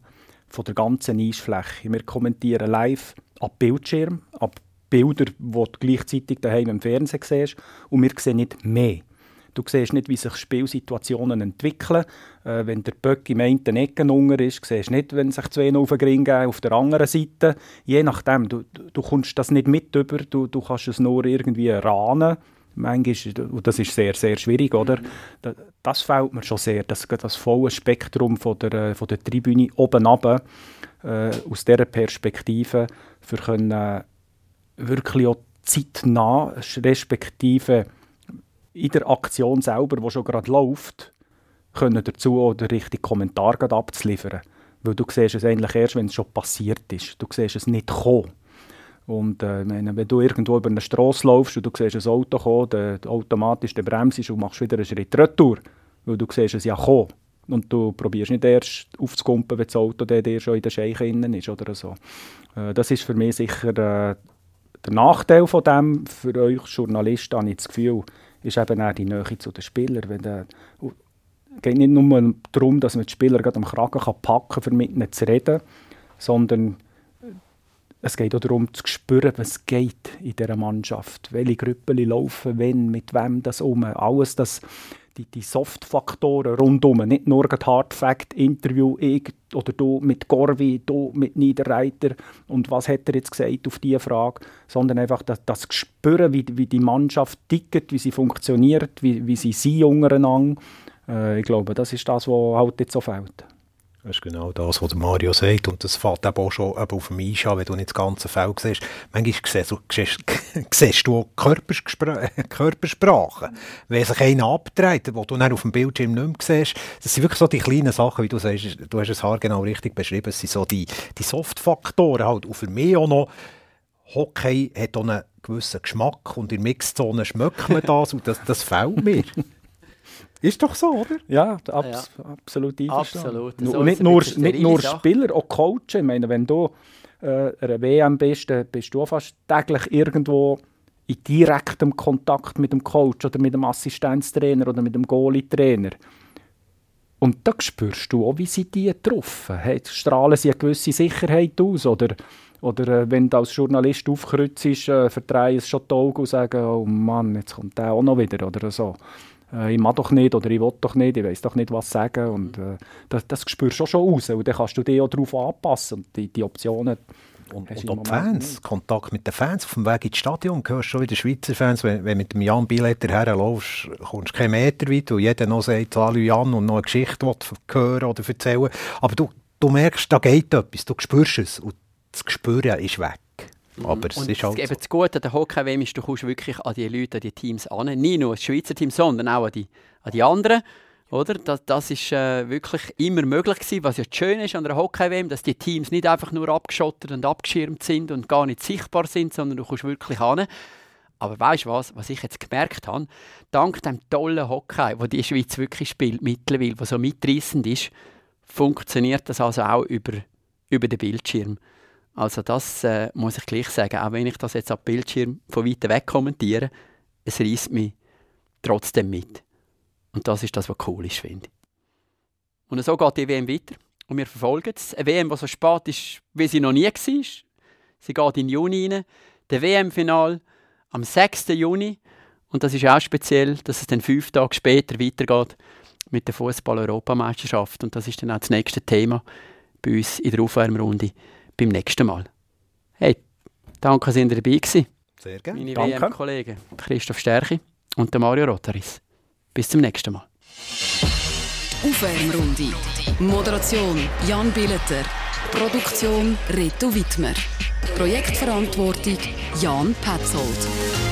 von der ganzen Eisfläche. Wir kommentieren live ab Bildschirm, ab Bilder, die du gleichzeitig daheim im Fernsehen siehst. Und wir sehen nicht mehr. Du siehst nicht, wie sich Spielsituationen entwickeln. Äh, wenn der Böck im einen Ecken unter ist, siehst du nicht, wenn sich zwei auf den Gring geben auf der anderen Seite. Je nachdem, du, du kommst das nicht mit über, du, du kannst es nur irgendwie rahnen. Manchmal, und das ist sehr, sehr schwierig, oder? Das fällt mir schon sehr, das, das volle Spektrum von der, von der Tribüne oben runter, äh, aus dieser Perspektive, für können, wirklich auch zeitnah, respektive in der Aktion selber, die schon gerade läuft, können dazu auch den richtigen Kommentar abzuliefern. Weil du siehst es eigentlich erst, wenn es schon passiert ist. Du siehst es nicht kommen. Und äh, wenn du irgendwo über eine Straße läufst und du siehst ein Auto kommen, dann automatisch der bremst und machst wieder einen Schritt retour, weil du siehst es ja kommen. Und du probierst nicht erst aufzukumpen, wenn das Auto dir schon in der Scheiche innen ist oder so. Äh, das ist für mich sicher äh, der Nachteil von dem für euch Journalisten, habe ich das Gefühl, ist eben auch die Nähe zu den Spielern. Es geht nicht nur darum, dass man die Spieler gerade am Kragen kann packen kann, um mit ihnen zu reden, sondern es geht auch darum, zu spüren, was geht in dieser Mannschaft. Welche Gruppen laufen, wenn, mit wem das um. Alles das die, die Soft-Faktoren rundum, nicht nur ein Hard-Fact-Interview, ich oder du mit Gorvi, du mit Niederreiter und was hat er jetzt gesagt auf diese Frage, sondern einfach das, das Spüren, wie, wie die Mannschaft tickt, wie sie funktioniert, wie, wie sie sind untereinander. Äh, ich glaube, das ist das, was halt jetzt so fehlt. Das ist genau das, was Mario sagt. Und das fällt eben auch schon auf dem Eis an, wenn du nicht das ganze Feld siehst. Manchmal siehst du, siehst, siehst du auch Körpersprache. Wenn sich einer abdreht, wo du dann auf dem Bildschirm nicht mehr siehst, das sind wirklich so die kleinen Sachen, wie du sagst, du hast es genau richtig beschrieben, es sind so die, die Soft-Faktoren halt. Und für mich auch noch, Hockey hat auch einen gewissen Geschmack und in der Mixzone schmeckt man das und das, das fehlt mir. Ist doch so, oder? Ja, abs ja. absolut einverstanden. Absolut. Und nicht nur, nicht nur Spieler, auch Coachen. Ich meine, wenn du äh, einer WM bist, dann bist du fast täglich irgendwo in direktem Kontakt mit dem Coach oder mit dem Assistenztrainer oder mit dem Goalie-Trainer. Und da spürst du auch, wie sie die getroffen haben. Strahlen sie eine gewisse Sicherheit aus? Oder, oder äh, wenn du als Journalist aufkreuzt, äh, verdrehen es schon die Augen und sagen, oh Mann, jetzt kommt der auch noch wieder oder so äh, ich mag doch nicht oder ich will doch nicht, ich weiß doch nicht, was sagen. Und äh, das, das spürst du schon raus. Und dann kannst du dich auch darauf anpassen. Und die, die Optionen und, und auch die Fans. Kontakt mit den Fans auf dem Weg ins Stadion, du hörst schon wieder Schweizer Fans, wenn, wenn mit dem Jan Biletter herläufst, kommst du keinen Meter weit, weil jeder noch sagt, Salut Jan und noch eine Geschichte hören oder erzählen Aber du, du merkst, da geht etwas, du spürst es und das Gespüren ist weg. Mhm. Aber es ist halt eben so. das Gute an der Hockey-WM ist, du kommst wirklich an die Leute, an die Teams an. Nicht nur das Schweizer Team, sondern auch an die, an die anderen. Oder? Das, das ist äh, wirklich immer möglich gewesen, was ja schön ist an der Hockey-WM, dass die Teams nicht einfach nur abgeschottet und abgeschirmt sind und gar nicht sichtbar sind, sondern du kommst wirklich an. Aber weißt du was, was ich jetzt gemerkt habe? Dank dem tollen Hockey, wo die Schweiz wirklich spielt mittlerweile, was so mitreißend ist, funktioniert das also auch über, über den Bildschirm. Also das äh, muss ich gleich sagen, auch wenn ich das jetzt am Bildschirm von weit weg kommentiere, es reißt mich trotzdem mit. Und das ist das, was cool ist, finde ich. Und so geht die WM weiter. Und wir verfolgen es. Eine WM, die so spät ist, wie sie noch nie war. Sie geht in Juni rein. Der WM-Final am 6. Juni. Und das ist auch speziell, dass es dann fünf Tage später weitergeht mit der Fußball-Europameisterschaft. Und das ist dann auch das nächste Thema bei uns in der Aufwärmrunde beim nächsten Mal. Hey, danke, dass ihr dabei gewesen. Sehr gerne. Meine Danke. WM-Kollegen Christoph Stärchi und der Mario Rotaris. Bis zum nächsten Mal. Aufwärmrunde. Moderation Jan Billeter. Produktion Reto Wittmer. Projektverantwortung Jan Petzold.